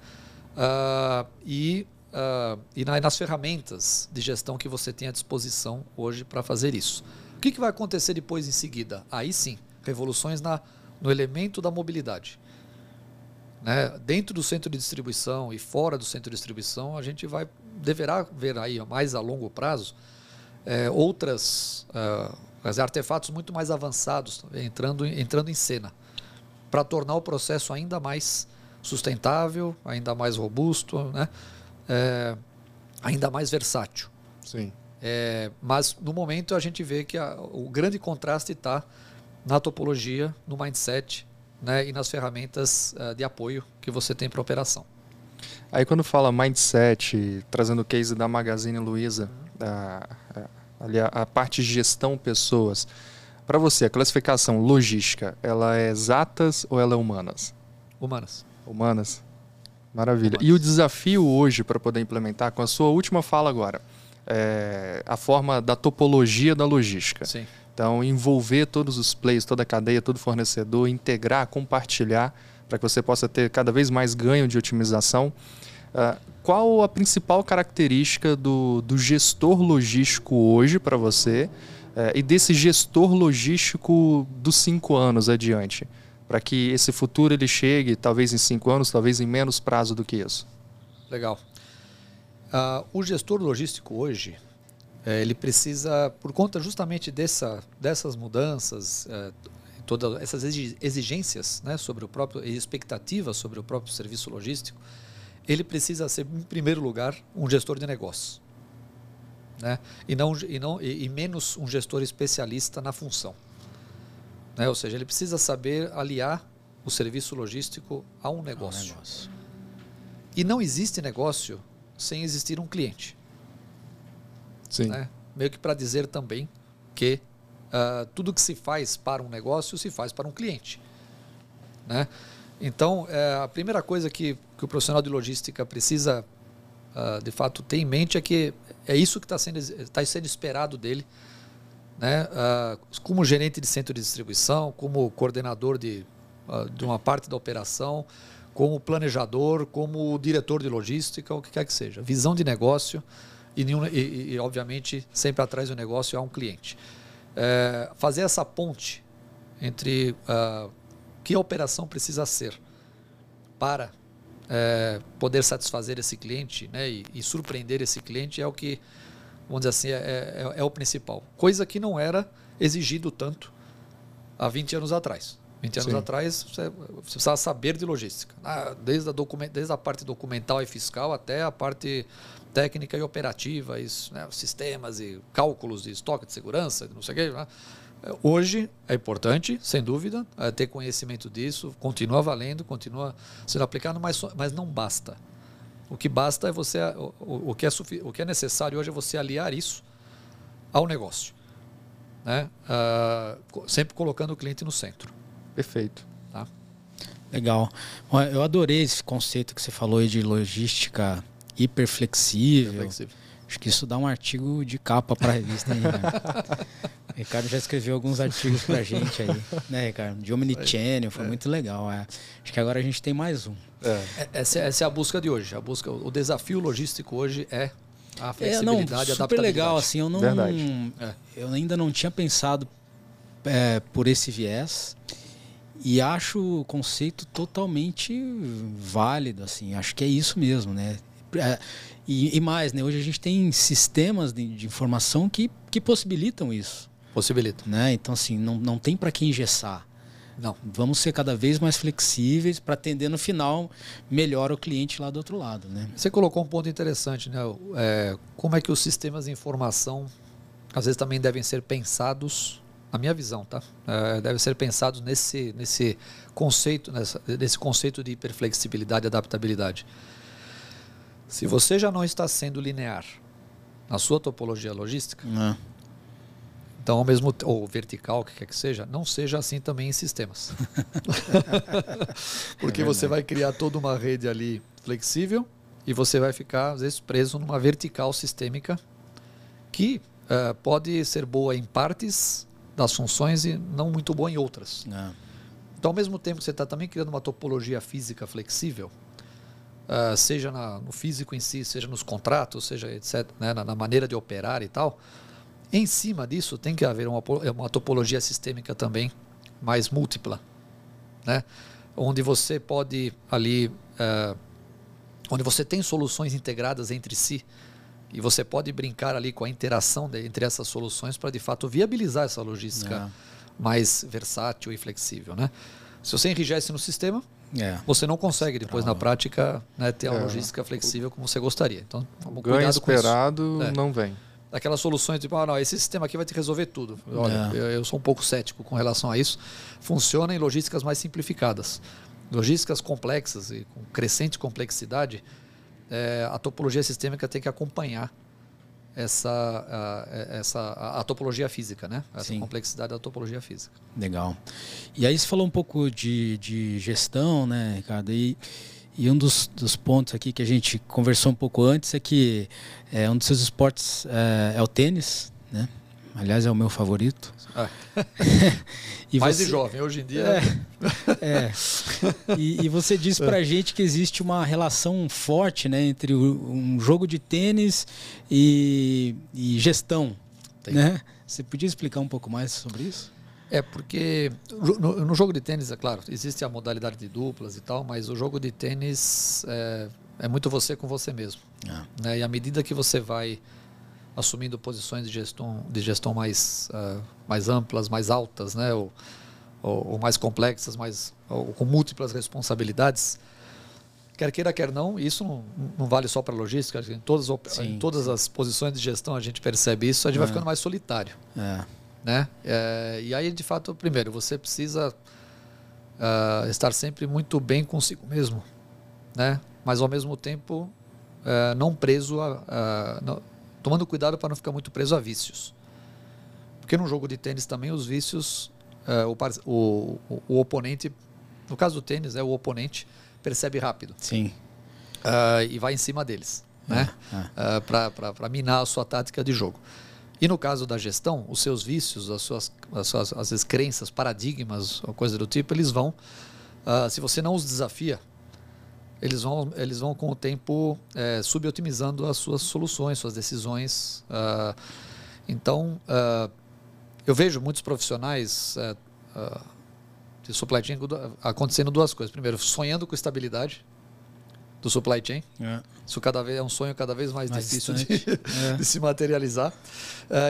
Uh, e, uh, e nas ferramentas de gestão que você tem à disposição hoje para fazer isso. O que, que vai acontecer depois em seguida? Aí sim, revoluções na, no elemento da mobilidade. Né? Dentro do centro de distribuição e fora do centro de distribuição, a gente vai deverá ver aí mais a longo prazo é, outras uh, artefatos muito mais avançados entrando, entrando em cena para tornar o processo ainda mais sustentável, ainda mais robusto, né? É, ainda mais versátil. Sim. É, mas no momento a gente vê que a, o grande contraste está na topologia, no mindset né, e nas ferramentas uh, de apoio que você tem para a operação. Aí quando fala mindset, trazendo o case da Magazine Luiza, a, a, ali a, a parte de gestão pessoas, para você a classificação logística, ela é exatas ou ela é humanas? Humanas. Humanas. Maravilha. Humanas. E o desafio hoje para poder implementar, com a sua última fala agora, é a forma da topologia da logística. Sim. Então, envolver todos os players, toda a cadeia, todo fornecedor, integrar, compartilhar, para que você possa ter cada vez mais ganho de otimização. Uh, qual a principal característica do, do gestor logístico hoje para você uh, e desse gestor logístico dos cinco anos adiante? Para que esse futuro ele chegue, talvez em cinco anos, talvez em menos prazo do que isso. Legal. Uh, o gestor logístico hoje, é, ele precisa, por conta justamente dessa, dessas mudanças, é, todas essas exigências né, sobre o próprio, e expectativas sobre o próprio serviço logístico, ele precisa ser, em primeiro lugar, um gestor de negócios. Né? E, não, e, não, e, e menos um gestor especialista na função. Né? Ou seja, ele precisa saber aliar o serviço logístico a um negócio. Um negócio. E não existe negócio sem existir um cliente. Sim. Né? Meio que para dizer também que uh, tudo que se faz para um negócio se faz para um cliente. Né? Então, é, a primeira coisa que, que o profissional de logística precisa, uh, de fato, ter em mente é que é isso que está sendo, tá sendo esperado dele, né? Uh, como gerente de centro de distribuição, como coordenador de, uh, de uma parte da operação, como planejador, como diretor de logística, o que quer que seja. Visão de negócio e, nenhum, e, e obviamente, sempre atrás do negócio há um cliente. É, fazer essa ponte entre uh, que a operação precisa ser para é, poder satisfazer esse cliente né, e, e, surpreender esse cliente é o que, vamos dizer assim, é, é, é o principal. Coisa que não era exigido tanto há 20 anos atrás. 20 anos Sim. atrás, você, você precisava saber de logística. Ah, desde, a document, desde a parte documental e fiscal até a parte técnica e operativa, isso, né, sistemas e cálculos de estoque de segurança, não sei o quê. Né? Hoje é importante, sem dúvida, é, ter conhecimento disso, continua valendo, continua sendo aplicado, mas, mas não basta. O que basta é você. O, o, que é, o que é necessário hoje é você aliar isso ao negócio. Né? Uh, sempre colocando o cliente no centro. Perfeito. Tá? Legal. Eu adorei esse conceito que você falou de logística hiperflexível. hiperflexível. Acho que isso dá um artigo de capa para a revista aí, né? Ricardo já escreveu alguns artigos para a gente aí, né, Ricardo? De Omnichannel, foi é. muito legal. É. Acho que agora a gente tem mais um. É. é. Essa, essa, é a busca de hoje. A busca, o desafio logístico hoje é a flexibilidade, é, não, super legal, assim, eu não, é. eu ainda não tinha pensado é, por esse viés. E acho o conceito totalmente válido, assim. Acho que é isso mesmo, né? É, e, e, mais, né? Hoje a gente tem sistemas de, de, informação que, que possibilitam isso. Possibilitam. Né? Então, assim, não, não tem para que engessar. Não. Vamos ser cada vez mais flexíveis para atender no final melhor o cliente lá do outro lado, né? Você colocou um ponto interessante, né? É, como é que os sistemas de informação às vezes também devem ser pensados na minha visão, tá? É, deve ser pensado nesse, nesse conceito, nessa, nesse conceito de hiperflexibilidade e adaptabilidade. Se você já não está sendo linear na sua topologia logística, não. Então ao mesmo ou vertical, o que quer que seja, não seja assim também em sistemas. Porque é você vai criar toda uma rede ali flexível e você vai ficar às vezes preso numa vertical sistêmica que uh, pode ser boa em partes das funções e não muito boa em outras. É. Então, ao mesmo tempo que você está também criando uma topologia física flexível, uh, seja na, no físico em si, seja nos contratos, seja etc., né, na, na, maneira de operar e tal, em cima disso tem que haver uma, uma topologia sistêmica também mais múltipla, né? onde você pode ali, uh, onde você tem soluções integradas entre si, e você pode brincar ali com a interação de, entre essas soluções para de fato viabilizar essa logística é. mais versátil e flexível. Né? Se você enrijece no sistema, é. você não consegue depois na prática né, ter a é. logística flexível como você gostaria. Então, ganho esperado é. não vem. Aquelas soluções tipo, ah, não, esse sistema aqui vai te resolver tudo. Olha, é. eu, eu, sou um pouco cético com relação a isso. Funciona em logísticas mais simplificadas. Logísticas complexas e com crescente complexidade, é, a topologia sistêmica tem que acompanhar essa, a, essa a, a, topologia física, né? Essa Sim. complexidade da topologia física. Legal. E aí você falou um pouco de, de gestão, né, Ricardo? E, e um dos, dos pontos aqui que a gente conversou um pouco antes é que é, um dos seus esportes é, é o tênis, né? Aliás, é o meu favorito. Ah. e Mais você... de jovem, hoje em dia. É. é. E, e, você disse pra gente que existe uma relação forte né, entre um jogo de tênis e, e gestão. Né? Você podia explicar um pouco mais sobre isso? É, porque no, no, jogo de tênis, é claro, existe a modalidade de duplas e tal, mas o jogo de tênis é, é muito você com você mesmo. Ah. Né? E à medida que você vai assumindo posições de gestão, de gestão mais, uh, mais amplas, mais altas, né? ou, ou, ou mais complexas, mais, ou, com múltiplas responsabilidades, quer queira, quer não, isso não, não vale só para logística, em todas, Sim. em todas as posições de gestão a gente percebe isso, a gente é. vai ficando mais solitário. É. Né? É, e aí, de fato, primeiro, você precisa uh, estar sempre muito bem consigo mesmo, né? mas ao mesmo tempo uh, não preso a, uh, tomando cuidado para não ficar muito preso a vícios. Porque num jogo de tênis também os vícios, uh, o, o, o, oponente, no caso do tênis, é o oponente percebe rápido. Sim. Uh, e vai em cima deles, é, né? É. Uh, para minar a sua tática de jogo. E no caso da gestão, os seus vícios, as suas, as suas às vezes, crenças, paradigmas, coisa do tipo, eles vão, uh, se você não os desafia, eles vão, eles vão com o tempo é, subotimizando as suas soluções, suas decisões. Uh, então, uh, eu vejo muitos profissionais uh, de supply chain acontecendo duas coisas. Primeiro, sonhando com estabilidade do supply chain. É. Isso cada vez é um sonho cada vez mais, mais difícil de, é. de, se materializar.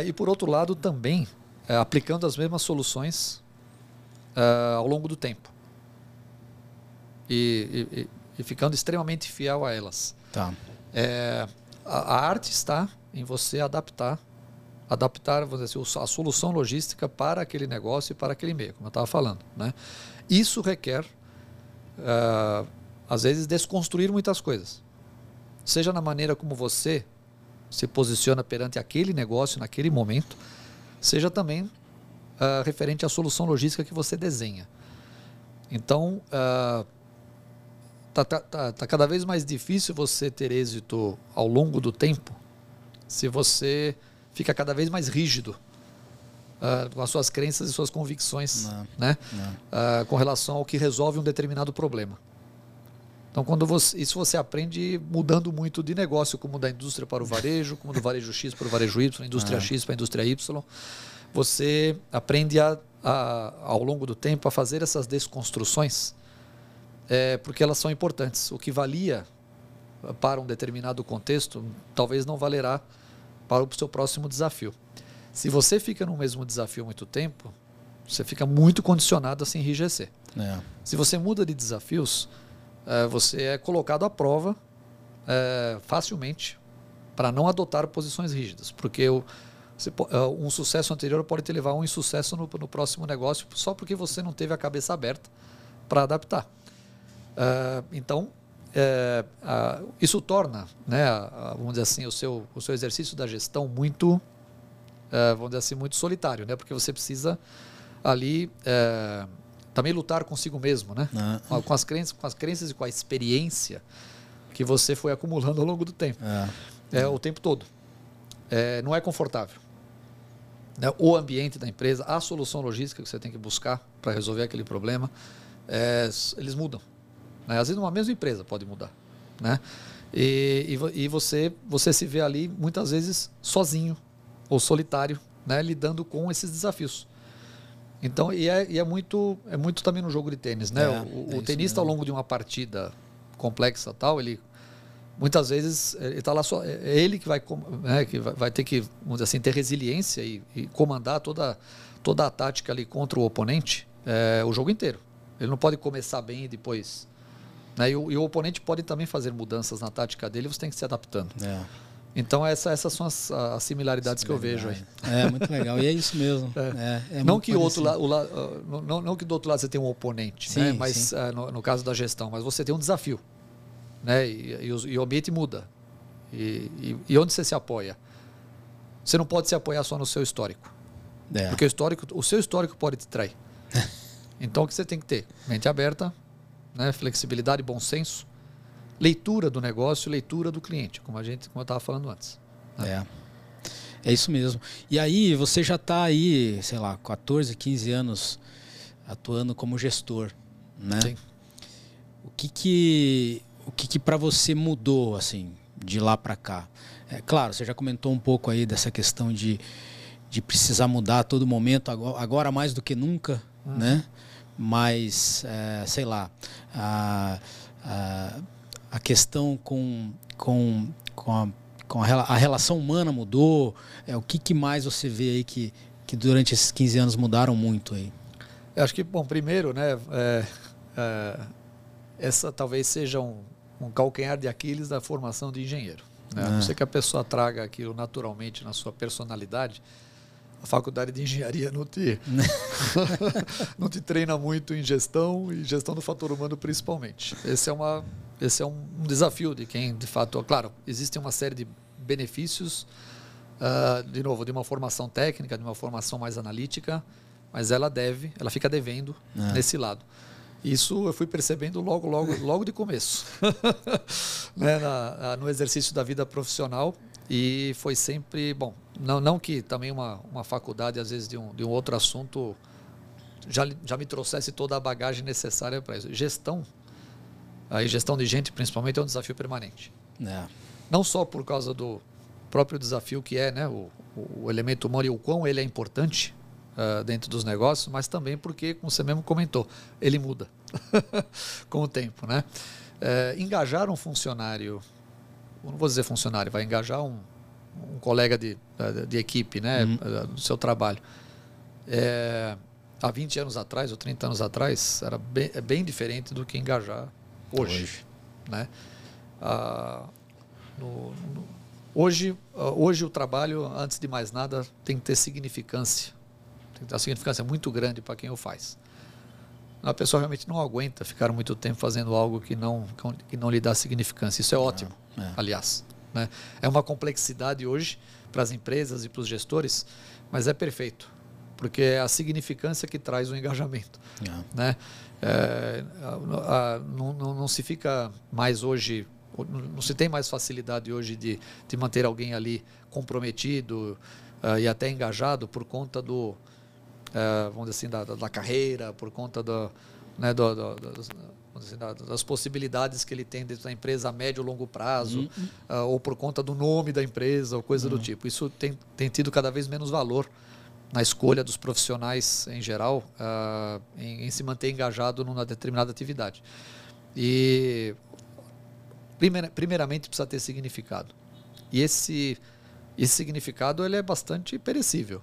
e por outro lado, também aplicando as mesmas soluções ao longo do tempo. E, e, e ficando extremamente fiel a elas. Tá. É, a, a, arte está em você adaptar, adaptar vamos dizer assim, a solução logística para aquele negócio e para aquele meio, como eu estava falando. Né? Isso requer, uh, às vezes, desconstruir muitas coisas. Seja na maneira como você se posiciona perante aquele negócio naquele momento, seja também uh, referente à solução logística que você desenha. Então, uh, tá, tá, tá, cada vez mais difícil você ter êxito ao longo do tempo se você fica cada vez mais rígido uh, com as suas crenças e suas convicções não, né? Não. Com relação ao que resolve um determinado problema. Então, quando você, isso você aprende mudando muito de negócio, como da indústria para o varejo, como do varejo X para o varejo Y, indústria é. X para a indústria Y. Você aprende a, a, ao longo do tempo a fazer essas desconstruções é, porque elas são importantes. O que valia para um determinado contexto, talvez não valerá para o seu próximo desafio. Se você fica no mesmo desafio muito tempo, você fica muito condicionado a se enrijecer. É. Se você muda de desafios, você é colocado à prova é, facilmente para não adotar posições rígidas, porque o, é, um sucesso anterior pode te levar a um insucesso no, no próximo negócio só porque você não teve a cabeça aberta para adaptar. Então, é, isso torna, né, vamos dizer assim, o seu, o seu exercício da gestão muito, vamos dizer assim, muito solitário, né, porque você precisa ali é, também lutar consigo mesmo, né, ah. com, as crenças, com as crenças e com a experiência que você foi acumulando ao longo do tempo, é, o tempo todo. É, não é confortável. Né, o ambiente da empresa, a solução logística que você tem que buscar para resolver aquele problema, é, eles mudam. Né? Às vezes numa mesma empresa pode mudar. Né? E, e, e, você, você se vê ali muitas vezes sozinho ou solitário, né? lidando com esses desafios. Então, e é, e é, muito, é muito também no jogo de tênis, né? É, o, o é tenista, ao longo de uma partida complexa tal, ele muitas vezes ele está lá só, é, é ele que vai, né, que vai, vai, ter que, vamos dizer assim, ter resiliência e, e, comandar toda, toda a tática ali contra o oponente é, o jogo inteiro. Ele não pode começar bem e depois Né? E, o, e, o, oponente pode também fazer mudanças na tática dele, você tem que se adaptando. É. Então essa, essas são as, as similaridades que eu vejo aí. É muito legal e é isso mesmo. É. É, é não que outro la, la, não, não que do outro lado você tem um oponente, sim, né? mas uh, no, no, caso da gestão, mas você tem um desafio, né? E, e, o, e o, ambiente muda. E, e, onde você se apoia? Você não pode se apoiar só no seu histórico, é. porque o histórico, o seu histórico pode te trair. então o que você tem que ter? Mente aberta, né? flexibilidade, bom senso leitura do negócio, leitura do cliente, como a gente, como eu estava falando antes. Né? É. É isso mesmo. E aí você já está aí, sei lá, 14, 15 anos atuando como gestor, né? Sim. O que que o que, que para você mudou assim de lá para cá? É, claro, você já comentou um pouco aí dessa questão de, de precisar mudar a todo momento, agora mais do que nunca, uhum. né? Mas, é, sei lá, a, a a questão com, com, com, a, com a, a, relação humana mudou? É, o que, que mais você vê aí que, que durante esses 15 anos mudaram muito aí? Eu acho que, bom, primeiro, né, é, é, essa talvez seja um, um calcanhar de Aquiles da formação de engenheiro. Né? A não ser que a pessoa traga aquilo naturalmente na sua personalidade, a faculdade de engenharia não te, não te treina muito em gestão e gestão do fator humano principalmente. Esse é, uma, esse é um, um desafio de quem, de fato, claro, existe uma série de benefícios, uh, de novo, de uma formação técnica, de uma formação mais analítica, mas ela deve, ela fica devendo é. nesse lado. Isso eu fui percebendo logo, logo, logo de começo, né, na, no exercício da vida profissional e foi sempre, bom, não, não que também uma, uma faculdade, às vezes, de um, de um outro assunto já, já me trouxesse toda a bagagem necessária para isso. Gestão, a gestão de gente, principalmente, é um desafio permanente. É. Não só por causa do próprio desafio que é né, o, o elemento humano e o quão ele é importante uh, dentro dos negócios, mas também porque, como você mesmo comentou, ele muda com o tempo. Né? Uh, engajar um funcionário não vou dizer funcionário, vai engajar um, um colega de, de, equipe, né, uhum. do seu trabalho. É, há 20 anos atrás ou 30 anos atrás era bem, é bem diferente do que engajar hoje, hoje. né? Ah, no, no, hoje, hoje o trabalho, antes de mais nada, tem que ter significância. Tem que ter uma significância muito grande para quem o faz. A pessoa realmente não aguenta ficar muito tempo fazendo algo que não, que não lhe dá significância. Isso é ótimo, é, é. aliás. Né? É uma complexidade hoje para as empresas e para os gestores, mas é perfeito, porque é a significância que traz o engajamento. É. Né? É, a, a, não, não, não, se fica mais hoje, não se tem mais facilidade hoje de, de manter alguém ali comprometido uh, e até engajado por conta do, é, vamos dizer assim, da, da, carreira, por conta do, né, do, do, das, assim, das possibilidades que ele tem dentro da empresa a médio e longo prazo, uhum. uh, ou por conta do nome da empresa, ou coisa uhum. do tipo. Isso tem, tem tido cada vez menos valor na escolha dos profissionais em geral uh, em, em, se manter engajado numa determinada atividade. E primeiramente precisa ter significado. E esse esse significado ele é bastante perecível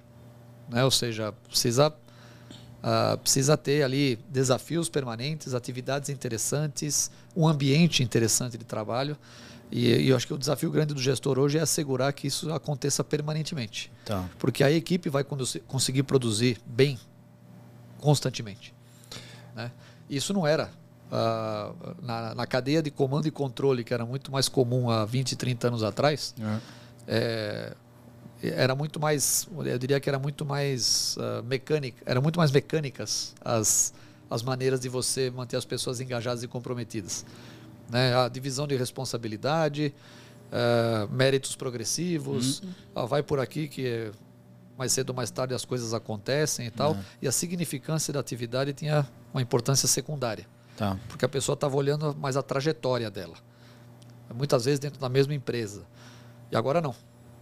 né? Ou seja, precisa uh, precisa ter ali desafios permanentes, atividades interessantes, um ambiente interessante de trabalho. E, e, eu acho que o desafio grande do gestor hoje é assegurar que isso aconteça permanentemente. Tá. Porque a equipe vai conseguir produzir bem constantemente. Né? Isso não era uh, na, na, cadeia de comando e controle, que era muito mais comum há 20, 30 anos atrás. É. É, era muito mais, eu diria que era muito mais uh, mecânica, era muito mais mecânicas as, as maneiras de você manter as pessoas engajadas e comprometidas. Né? A divisão de responsabilidade, uh, méritos progressivos, uhum. uh, vai por aqui que mais cedo ou mais tarde as coisas acontecem e tal. Uhum. E a significância da atividade tinha uma importância secundária. Tá. Porque a pessoa estava olhando mais a trajetória dela. Muitas vezes dentro da mesma empresa. E agora não.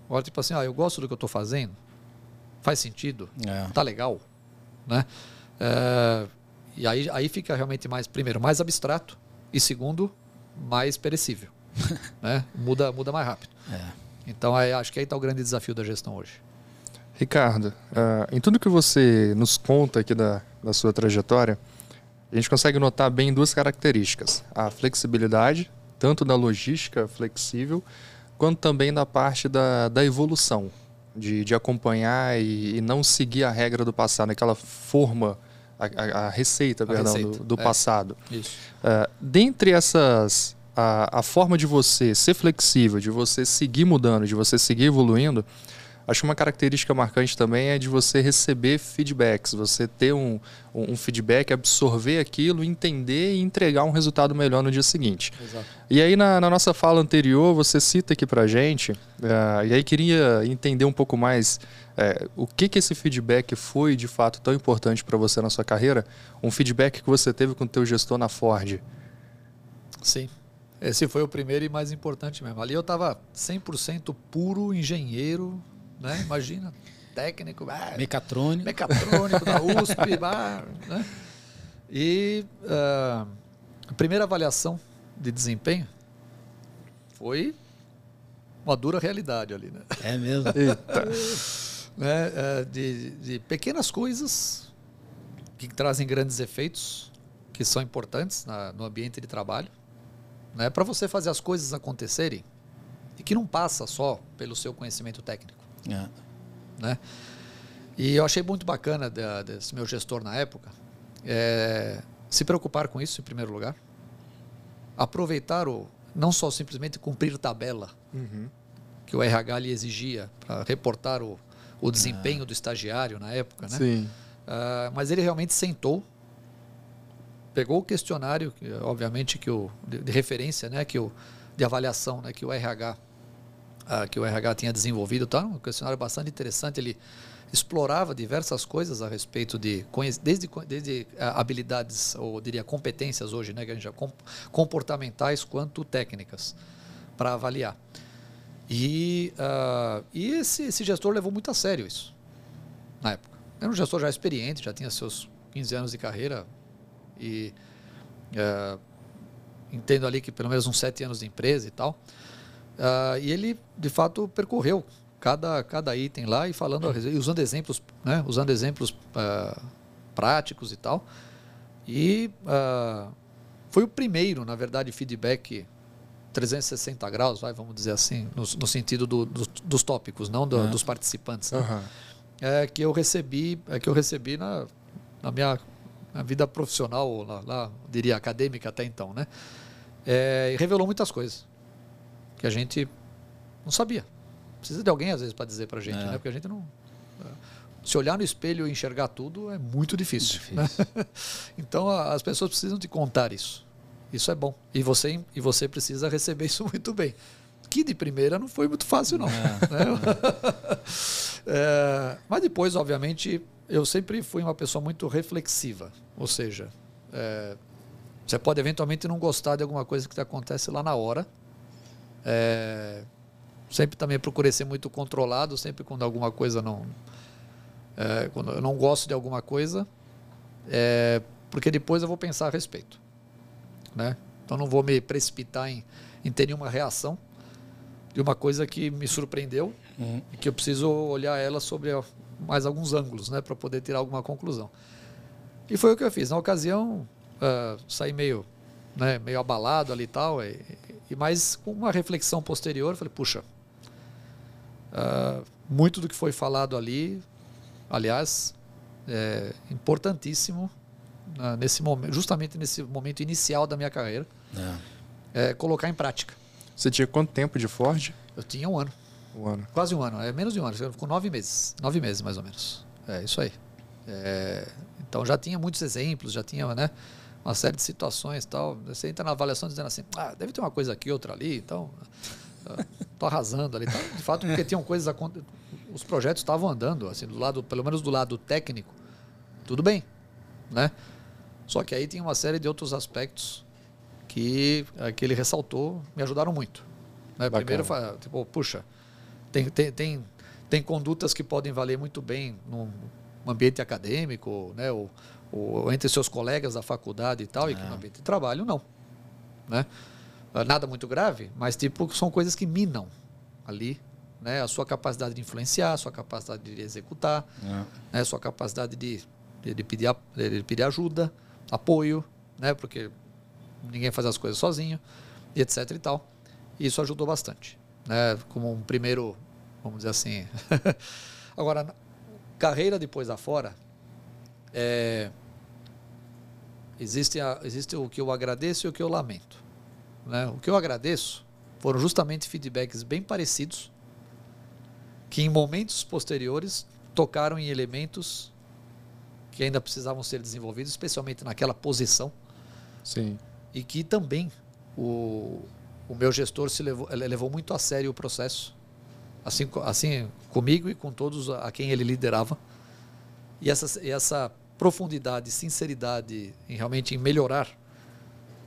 Agora, tipo assim, ah, eu gosto do que eu estou fazendo, faz sentido, é. tá legal, né? É, e aí, aí fica realmente mais, primeiro, mais abstrato e segundo, mais perecível, né? Muda, muda mais rápido. É. Então, aí, acho que aí está o grande desafio da gestão hoje. Ricardo, uh, em tudo que você nos conta aqui da, da sua trajetória, a gente consegue notar bem duas características: a flexibilidade, tanto da logística flexível, quanto também da parte da, da evolução, de, de acompanhar e, e não seguir a regra do passado, aquela forma, a, a, a receita, a perdão, receita. do, do é. passado. Isso. Uh, dentre essas, a, a forma de você ser flexível, de você seguir mudando, de você seguir evoluindo, Acho que uma característica marcante também é de você receber feedbacks, você ter um, um feedback, absorver aquilo, entender e entregar um resultado melhor no dia seguinte. Exato. E aí, na, na, nossa fala anterior, você cita aqui pra gente, uh, e aí queria entender um pouco mais uh, o que, que esse feedback foi de fato tão importante para você na sua carreira, um feedback que você teve com o teu gestor na Ford. Sim. Esse foi o primeiro e mais importante mesmo. Ali eu estava 100% puro engenheiro, né? Imagina, técnico, ah, mecatrônico, mecatrônico da USP, ah, né? E uh, a primeira avaliação de desempenho foi uma dura realidade ali, né? É mesmo. né? Uh, de, de pequenas coisas que trazem grandes efeitos, que são importantes na, no ambiente de trabalho, né? Para você fazer as coisas acontecerem e que não passa só pelo seu conhecimento técnico. É. Né? E eu achei muito bacana desse meu gestor na época é, se preocupar com isso em primeiro lugar, aproveitar o não só simplesmente cumprir tabela uhum. que o RH lhe exigia para reportar o, o desempenho ah. do estagiário na época, né? Sim. Uh, mas ele realmente sentou, pegou o questionário, obviamente que o de, de referência, né, que o de avaliação, né, que o RH uh, que o RH tinha desenvolvido, tá? um questionário bastante interessante. Ele explorava diversas coisas a respeito de desde, desde uh, habilidades ou diria competências hoje, né, que a gente já comportamentais quanto técnicas para avaliar. E, uh, e esse, esse gestor levou muito a sério isso na época. Era um gestor já experiente, já tinha seus 15 anos de carreira e uh, entendo ali que pelo menos uns 7 anos de empresa e tal. Uh, e ele, de fato, percorreu cada, cada item lá e falando, e usando exemplos, né, usando exemplos uh, práticos e tal. E uh, foi o primeiro, na verdade, feedback 360 graus, vai, vamos dizer assim, no, no sentido do, do, dos tópicos, não do, dos participantes. Né? Uhum. É, que eu recebi, é, que eu recebi na, na minha na vida profissional, lá, diria acadêmica até então, né? É, e revelou muitas coisas que a gente não sabia. Precisa de alguém, às vezes, para dizer para a gente, é. né? Porque a gente não. É, se olhar no espelho e enxergar tudo é muito difícil. difícil. Né? então as pessoas precisam te contar isso. Isso é bom. E você, e você precisa receber isso muito bem. Que de primeira não foi muito fácil, não. É. Né? é, mas depois, obviamente, eu sempre fui uma pessoa muito reflexiva. Ou seja, é, você pode eventualmente não gostar de alguma coisa que acontece lá na hora, é, sempre também procurei ser muito controlado, sempre quando alguma coisa não. É, quando eu não gosto de alguma coisa, é, porque depois eu vou pensar a respeito. Né? Então não vou me precipitar em, em ter nenhuma reação de uma coisa que me surpreendeu uhum. e que eu preciso olhar ela sobre mais alguns ângulos né, para poder tirar alguma conclusão. E foi o que eu fiz. Na ocasião, uh, saí meio, né, meio abalado ali e tal, e, e mais com uma reflexão posterior, eu falei, puxa, uh, muito do que foi falado ali, aliás, é importantíssimo uh, nesse momento, justamente nesse momento inicial da minha carreira, é. É, colocar em prática. Você tinha quanto tempo de Ford? Eu tinha um ano. Um ano. Quase um ano, é menos de um ano, ficou nove meses, nove meses mais ou menos. É isso aí. É, então já tinha muitos exemplos, já tinha, né? Uma série de situações tal. Você entra na avaliação dizendo assim, ah, deve ter uma coisa aqui, outra ali, então tô arrasando ali. De fato, porque tinham coisas acontecendo. Os projetos estavam andando, assim, do lado, pelo menos do lado técnico, tudo bem, né? Só que aí tinha uma série de outros aspectos que, eh, que ele ressaltou, me ajudaram muito. Né? Primeiro, tipo, puxa, tem, tem, tem, tem condutas que podem valer muito bem num ambiente acadêmico, né? Ou, ou entre seus colegas da faculdade e tal, é. e que no ambiente de trabalho não. Né? Ah, nada muito grave, mas tipo, são coisas que minam ali né? a sua capacidade de influenciar, a sua capacidade de executar, é. né? a sua capacidade de, de, de, pedir, de pedir ajuda, apoio, né? Porque ninguém faz as coisas sozinho, e etc e tal. E isso ajudou bastante, né? Como um primeiro, vamos dizer assim. Agora, carreira depois da fora, é, existe, a, existe o que eu agradeço e o que eu lamento. Né? O que eu agradeço foram justamente feedbacks bem parecidos, que em momentos posteriores tocaram em elementos que ainda precisavam ser desenvolvidos, especialmente naquela posição. Sim. E que também o, o meu gestor se levou, levou muito a sério o processo, assim, assim comigo e com todos a quem ele liderava. E essa, e essa profundidade, sinceridade em realmente em melhorar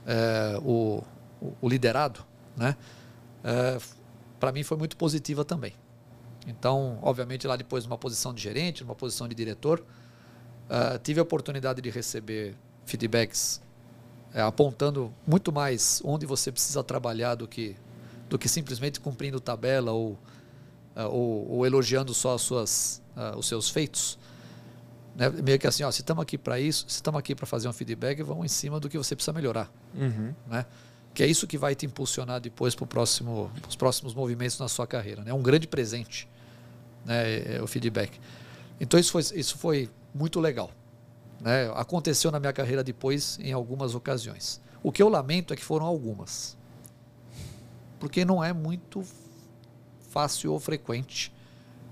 é, o, o, liderado, né? É, para mim foi muito positiva também. Então, obviamente, lá depois numa posição de gerente, numa posição de diretor, uh, tive a oportunidade de receber feedbacks é, apontando muito mais onde você precisa trabalhar do que, do que simplesmente cumprindo tabela ou, uh, ou, ou, elogiando só as suas, uh, os seus feitos. Né? Meio que assim, ó, se estamos aqui para isso, se estamos aqui para fazer um feedback, vamos em cima do que você precisa melhorar. Uhum. Né? que é isso que vai te impulsionar depois para próximo, os próximos movimentos na sua carreira. É né? um grande presente né? É, é o feedback. Então isso foi, isso foi muito legal. Né? Aconteceu na minha carreira depois em algumas ocasiões. O que eu lamento é que foram algumas. Porque não é muito fácil ou frequente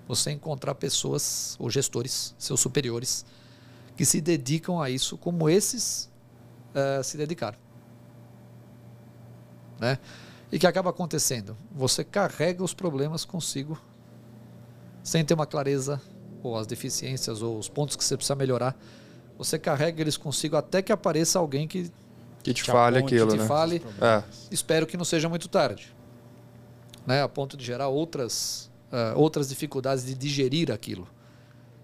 você encontrar pessoas ou gestores, seus superiores, que se dedicam a isso como esses uh, se dedicaram né? E que acaba acontecendo? Você carrega os problemas consigo sem ter uma clareza ou as deficiências ou os pontos que você precisa melhorar. Você carrega eles consigo até que apareça alguém que que te, te fale aponte, aquilo, que te né? fale. É. Espero que não seja muito tarde, né? A ponto de gerar outras uh, outras dificuldades de digerir aquilo.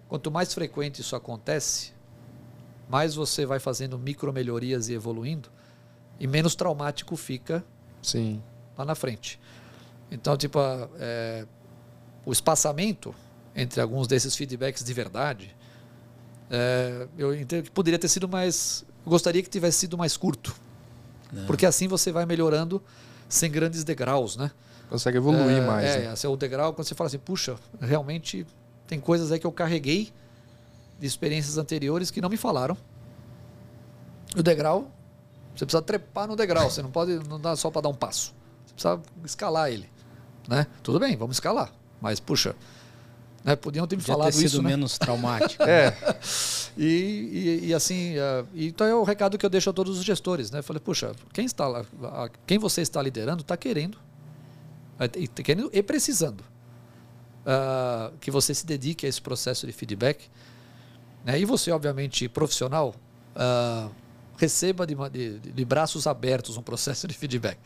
Quanto mais frequente isso acontece, mais você vai fazendo micro melhorias e evoluindo, e menos traumático fica Sim. Lá na frente. Então, tipo, é, o espaçamento entre alguns desses feedbacks de verdade, é, eu entendo que poderia ter sido mais. Gostaria que tivesse sido mais curto. Não. Porque assim você vai melhorando sem grandes degraus, né? Consegue evoluir é, mais. É, né? assim, o degrau, quando você fala assim, puxa, realmente tem coisas aí que eu carreguei de experiências anteriores que não me falaram. O degrau você precisa trepar no degrau, você não pode não dá só para dar um passo. Você precisa escalar ele, né? Tudo bem, vamos escalar, mas puxa, né? Podiam ter me Podia falado ter sido isso, né? menos traumático. é. E, e, e assim, uh, então é o recado que eu deixo a todos os gestores, né? Eu falei, puxa, quem está lá, quem você está liderando está querendo, querendo e precisando uh, que você se dedique a esse processo de feedback, né? E você, obviamente, profissional. Uh, receba de, de, de braços abertos um processo de feedback.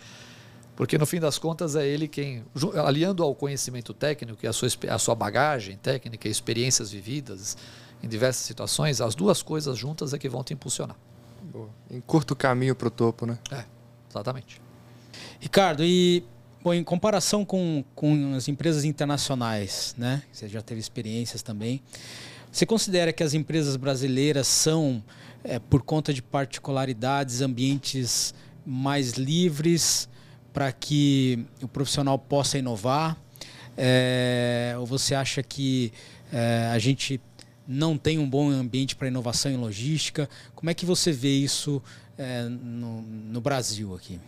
Porque no fim das contas é ele quem, aliando ao conhecimento técnico e a sua, a sua bagagem técnica e experiências vividas em diversas situações, as duas coisas juntas é que vão te impulsionar. Boa. Em curto caminho para o topo, né? É, exatamente. Ricardo, e em comparação com, com as empresas internacionais, né? Você já teve experiências também. Você considera que as empresas brasileiras são é, por conta de particularidades, ambientes mais livres para que o profissional possa inovar? É, ou você acha que é, a gente não tem um bom ambiente para inovação em logística? Como é que você vê isso é, no, no Brasil aqui?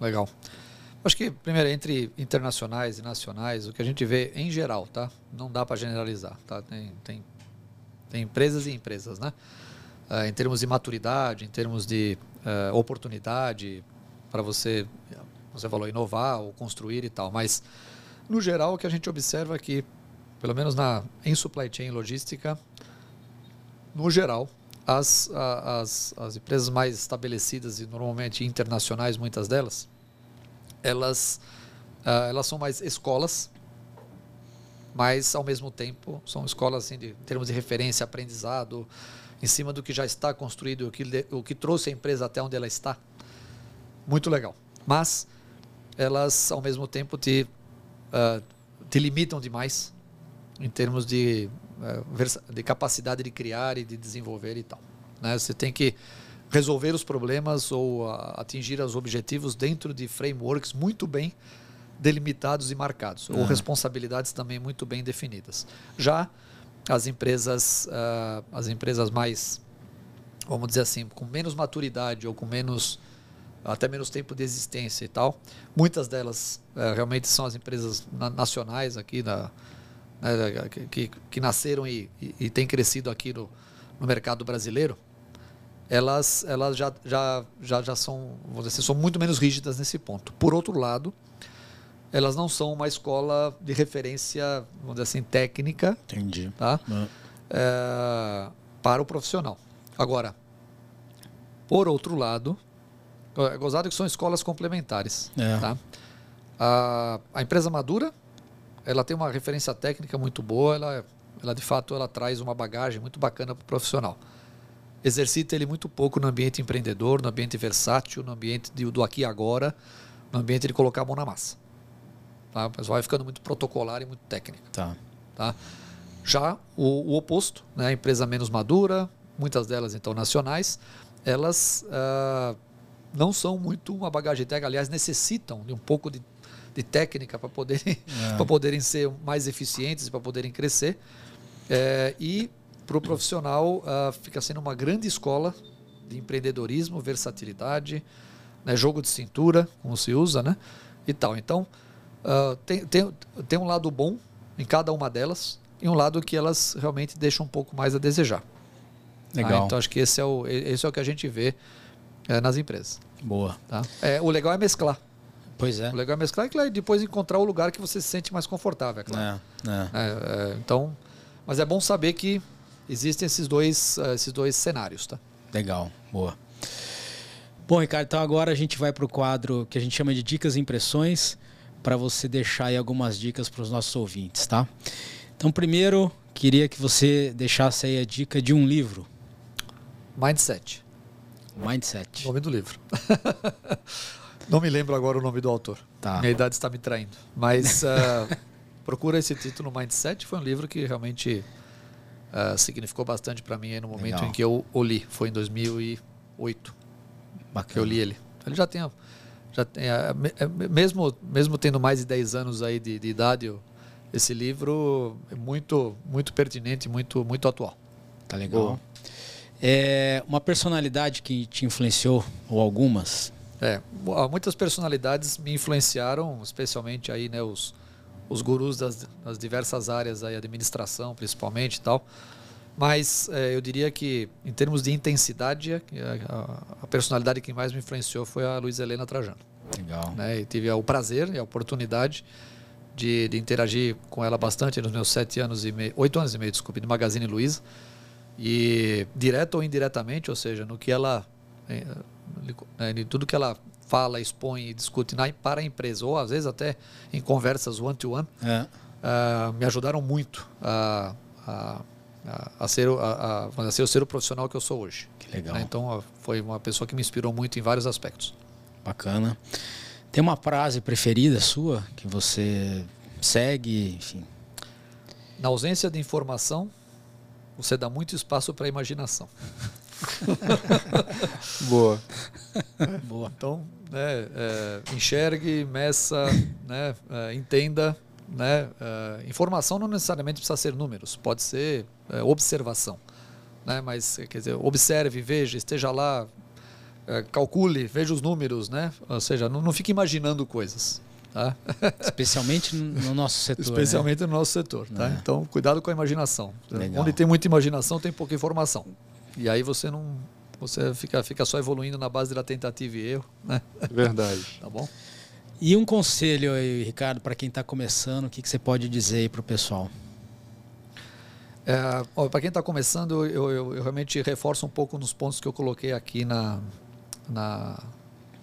Legal. Acho que, primeiro, entre internacionais e nacionais, o que a gente vê em geral, tá? Não dá para generalizar, tá? Tem, tem, tem empresas e empresas, né? uh, em termos de maturidade, em termos de uh, oportunidade para você, você falou, inovar ou construir e tal. Mas, no geral, o que a gente observa é que, pelo menos na, em supply chain logística, no geral, as, as, as empresas mais estabelecidas e normalmente internacionais, muitas delas, elas, uh, elas são mais escolas, mas ao mesmo tempo são escolas assim, de, em termos de referência, aprendizado, em cima do que já está construído, o que, o que trouxe a empresa até onde ela está. Muito legal. Mas elas, ao mesmo tempo, te, uh, te limitam demais em termos de, uh, de capacidade de criar e de desenvolver e tal. Né? Você tem que resolver os problemas ou atingir os objetivos dentro de frameworks muito bem delimitados e marcados, uhum. ou responsabilidades também muito bem definidas. Já as empresas, uh, as empresas mais, vamos dizer assim, com menos maturidade ou com menos até menos tempo de existência e tal. Muitas delas uh, realmente são as empresas na nacionais aqui né, que, que, nasceram e, e, e têm crescido aqui no, no mercado brasileiro elas, elas já, já, já, já são, vamos dizer, assim, são muito menos rígidas nesse ponto. Por outro lado, elas não são uma escola de referência, vamos dizer assim, técnica. Entendi. Tá? Uhum. É, para o profissional. Agora, por outro lado, é gozado que são escolas complementares. É. Tá? A, a empresa madura, ela tem uma referência técnica muito boa, ela, ela de fato ela traz uma bagagem muito bacana para o profissional exercita ele muito pouco no ambiente empreendedor, no ambiente versátil, no ambiente de, do aqui e agora, no ambiente de colocar a mão na massa. Tá? Mas vai ficando muito protocolar e muito técnica. Tá. Tá? Já o, o oposto, né? a empresa menos madura, muitas delas então nacionais, elas uh, não são muito uma bagagem técnica, aliás, necessitam de um pouco de, de técnica para poderem, é. poderem ser mais eficientes, para poderem crescer. É, e para o profissional uh, fica sendo uma grande escola de empreendedorismo, versatilidade, né, jogo de cintura, como se usa, né? E tal. Então, uh, tem, tem, tem um lado bom em cada uma delas e um lado que elas realmente deixam um pouco mais a desejar. Tá? Legal. Ah, então, acho que esse é o, esse é o que a gente vê é, nas empresas. Boa. Tá? É, o legal é mesclar. Pois é. O legal é mesclar e depois encontrar o lugar que você se sente mais confortável, é claro. É, é. é, é então, mas é bom saber que existem esses dois, uh, esses dois cenários, tá? Legal, boa. Bom, Ricardo, então agora a gente vai para o quadro que a gente chama de dicas e impressões, para você deixar aí algumas dicas para os nossos ouvintes, tá? Então, primeiro, queria que você deixasse aí a dica de um livro. Mindset. Mindset. O nome do livro. Não me lembro agora o nome do autor. Tá. Minha idade está me traindo. Mas uh, procura esse título, Mindset. Foi um livro que realmente uh, significou bastante para mim no momento Legal. em que eu o li. Foi em 2008 Bacana. que eu li ele. Ele já tem, já tem é, mesmo mesmo tendo mais de 10 anos aí de, de idade, esse livro é muito muito pertinente, muito muito atual. Tá legal. É uma personalidade que te influenciou ou algumas? É, muitas personalidades me influenciaram, especialmente aí, né, os, os gurus das, das diversas áreas, aí, administração principalmente e tal. Mas é, eu diria que, em termos de intensidade, a, a, personalidade que mais me influenciou foi a Luiz Helena Trajano. Legal. Né? E tive o prazer e a oportunidade de, de, interagir com ela bastante nos meus sete anos e meio, oito anos e meio, desculpe, de Magazine Luiza. E direto ou indiretamente, ou seja, no que ela, em, né, em tudo que ela fala, expõe e discute na, para a empresa, ou às vezes até em conversas one-to-one, -one, é. uh, me ajudaram muito a, a, a, ser, a, a, ser, ser o profissional que eu sou hoje. Que legal. Né? Então, foi uma pessoa que me inspirou muito em vários aspectos. Bacana. Tem uma frase preferida sua que você segue, enfim? Na ausência de informação, você dá muito espaço para a imaginação. Boa. Boa. Então, né, é, enxergue, meça, né, é, entenda. Né, é, informação não necessariamente precisa ser números, pode ser é, observação. Né, mas, quer dizer, observe, veja, esteja lá, é, calcule, veja os números, né? Ou seja, não, não fique imaginando coisas. Tá? Especialmente no nosso setor. Especialmente né? no nosso setor. Tá? É. Então, cuidado com a imaginação. Legal. Onde tem muita imaginação, tem pouca informação. E aí você não. Você fica, fica só evoluindo na base da tentativa e erro. Né? Verdade. tá bom? E um conselho aí, Ricardo, para quem está começando, o que, que você pode dizer aí para o pessoal? É, para quem está começando, eu, eu, eu, realmente reforço um pouco nos pontos que eu coloquei aqui na, na,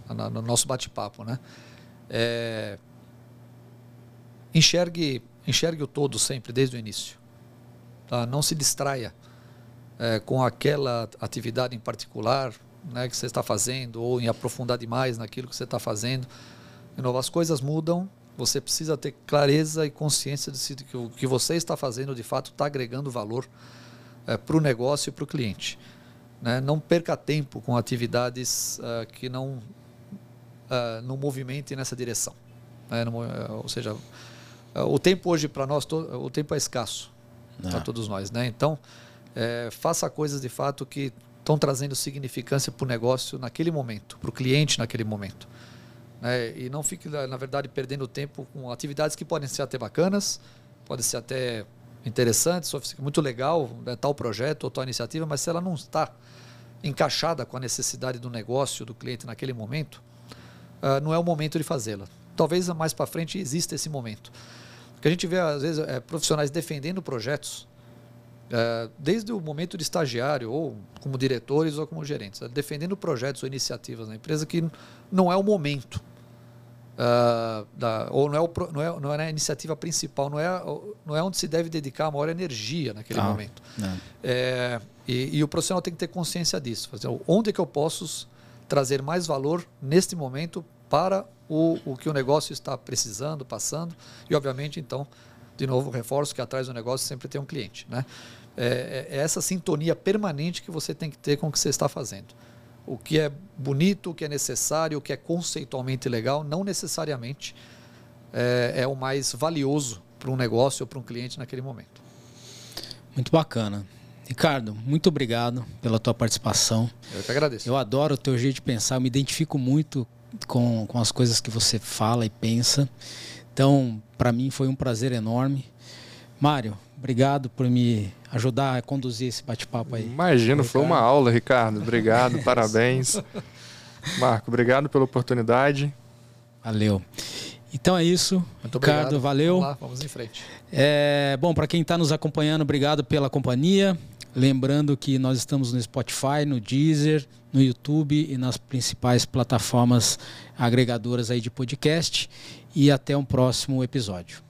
na no nosso bate-papo. Né? É, enxergue, enxergue o todo sempre, desde o início. Tá? Não se distraia é, com aquela atividade em particular né, que você está fazendo ou em aprofundar demais naquilo que você está fazendo. De novo, as coisas mudam, você precisa ter clareza e consciência de que o que você está fazendo de fato está agregando valor é, para o negócio e para o cliente. Né? Não perca tempo com atividades uh, que não, uh, não movimentem nessa direção. Né? Não, uh, ou seja, o tempo hoje para nós, o tempo é escasso para todos nós. Né? Então, é, faça coisas de fato que estão trazendo significância para o negócio naquele momento, para o cliente naquele momento. Né? E não fique, na verdade, perdendo tempo com atividades que podem ser até bacanas, podem ser até interessantes, muito legal, né, tal projeto ou tal iniciativa, mas se ela não está encaixada com a necessidade do negócio do cliente naquele momento, uh, não é o momento de fazê-la. Talvez mais para frente exista esse momento. Porque a gente vê, às vezes, é, profissionais defendendo projetos, desde o momento de estagiário, ou como diretores ou como gerentes, uh, defendendo projetos ou iniciativas na empresa que não é o momento da, ou não é, o, não, é, não é a iniciativa principal, não é, não é onde se deve dedicar a maior energia naquele ah, momento. É, e, e, o profissional tem que ter consciência disso. Fazer, onde é que eu posso trazer mais valor neste momento para o, o que o negócio está precisando, passando. E, obviamente, então, de novo, reforço que atrás do negócio sempre tem um cliente. Né? É, é, é essa sintonia permanente que você tem que ter com o que você está fazendo o que é bonito, o que é necessário, o que é conceitualmente legal, não necessariamente é, é o mais valioso para um negócio ou para um cliente naquele momento. Muito bacana. Ricardo, muito obrigado pela tua participação. Eu que agradeço. Eu adoro o teu jeito de pensar, eu me identifico muito com, com as coisas que você fala e pensa. Então, para mim foi um prazer enorme. Mário, obrigado por me ajudar a conduzir esse bate-papo aí. Imagino, foi uma aula, Ricardo. Obrigado, parabéns. Marco, obrigado pela oportunidade. Valeu. Então é isso. Muito Ricardo, obrigado. valeu. Vamos lá, vamos em frente. É, bom, para quem está nos acompanhando, obrigado pela companhia. Lembrando que nós estamos no Spotify, no Deezer, no YouTube e nas principais plataformas agregadoras aí de podcast. E até um próximo episódio.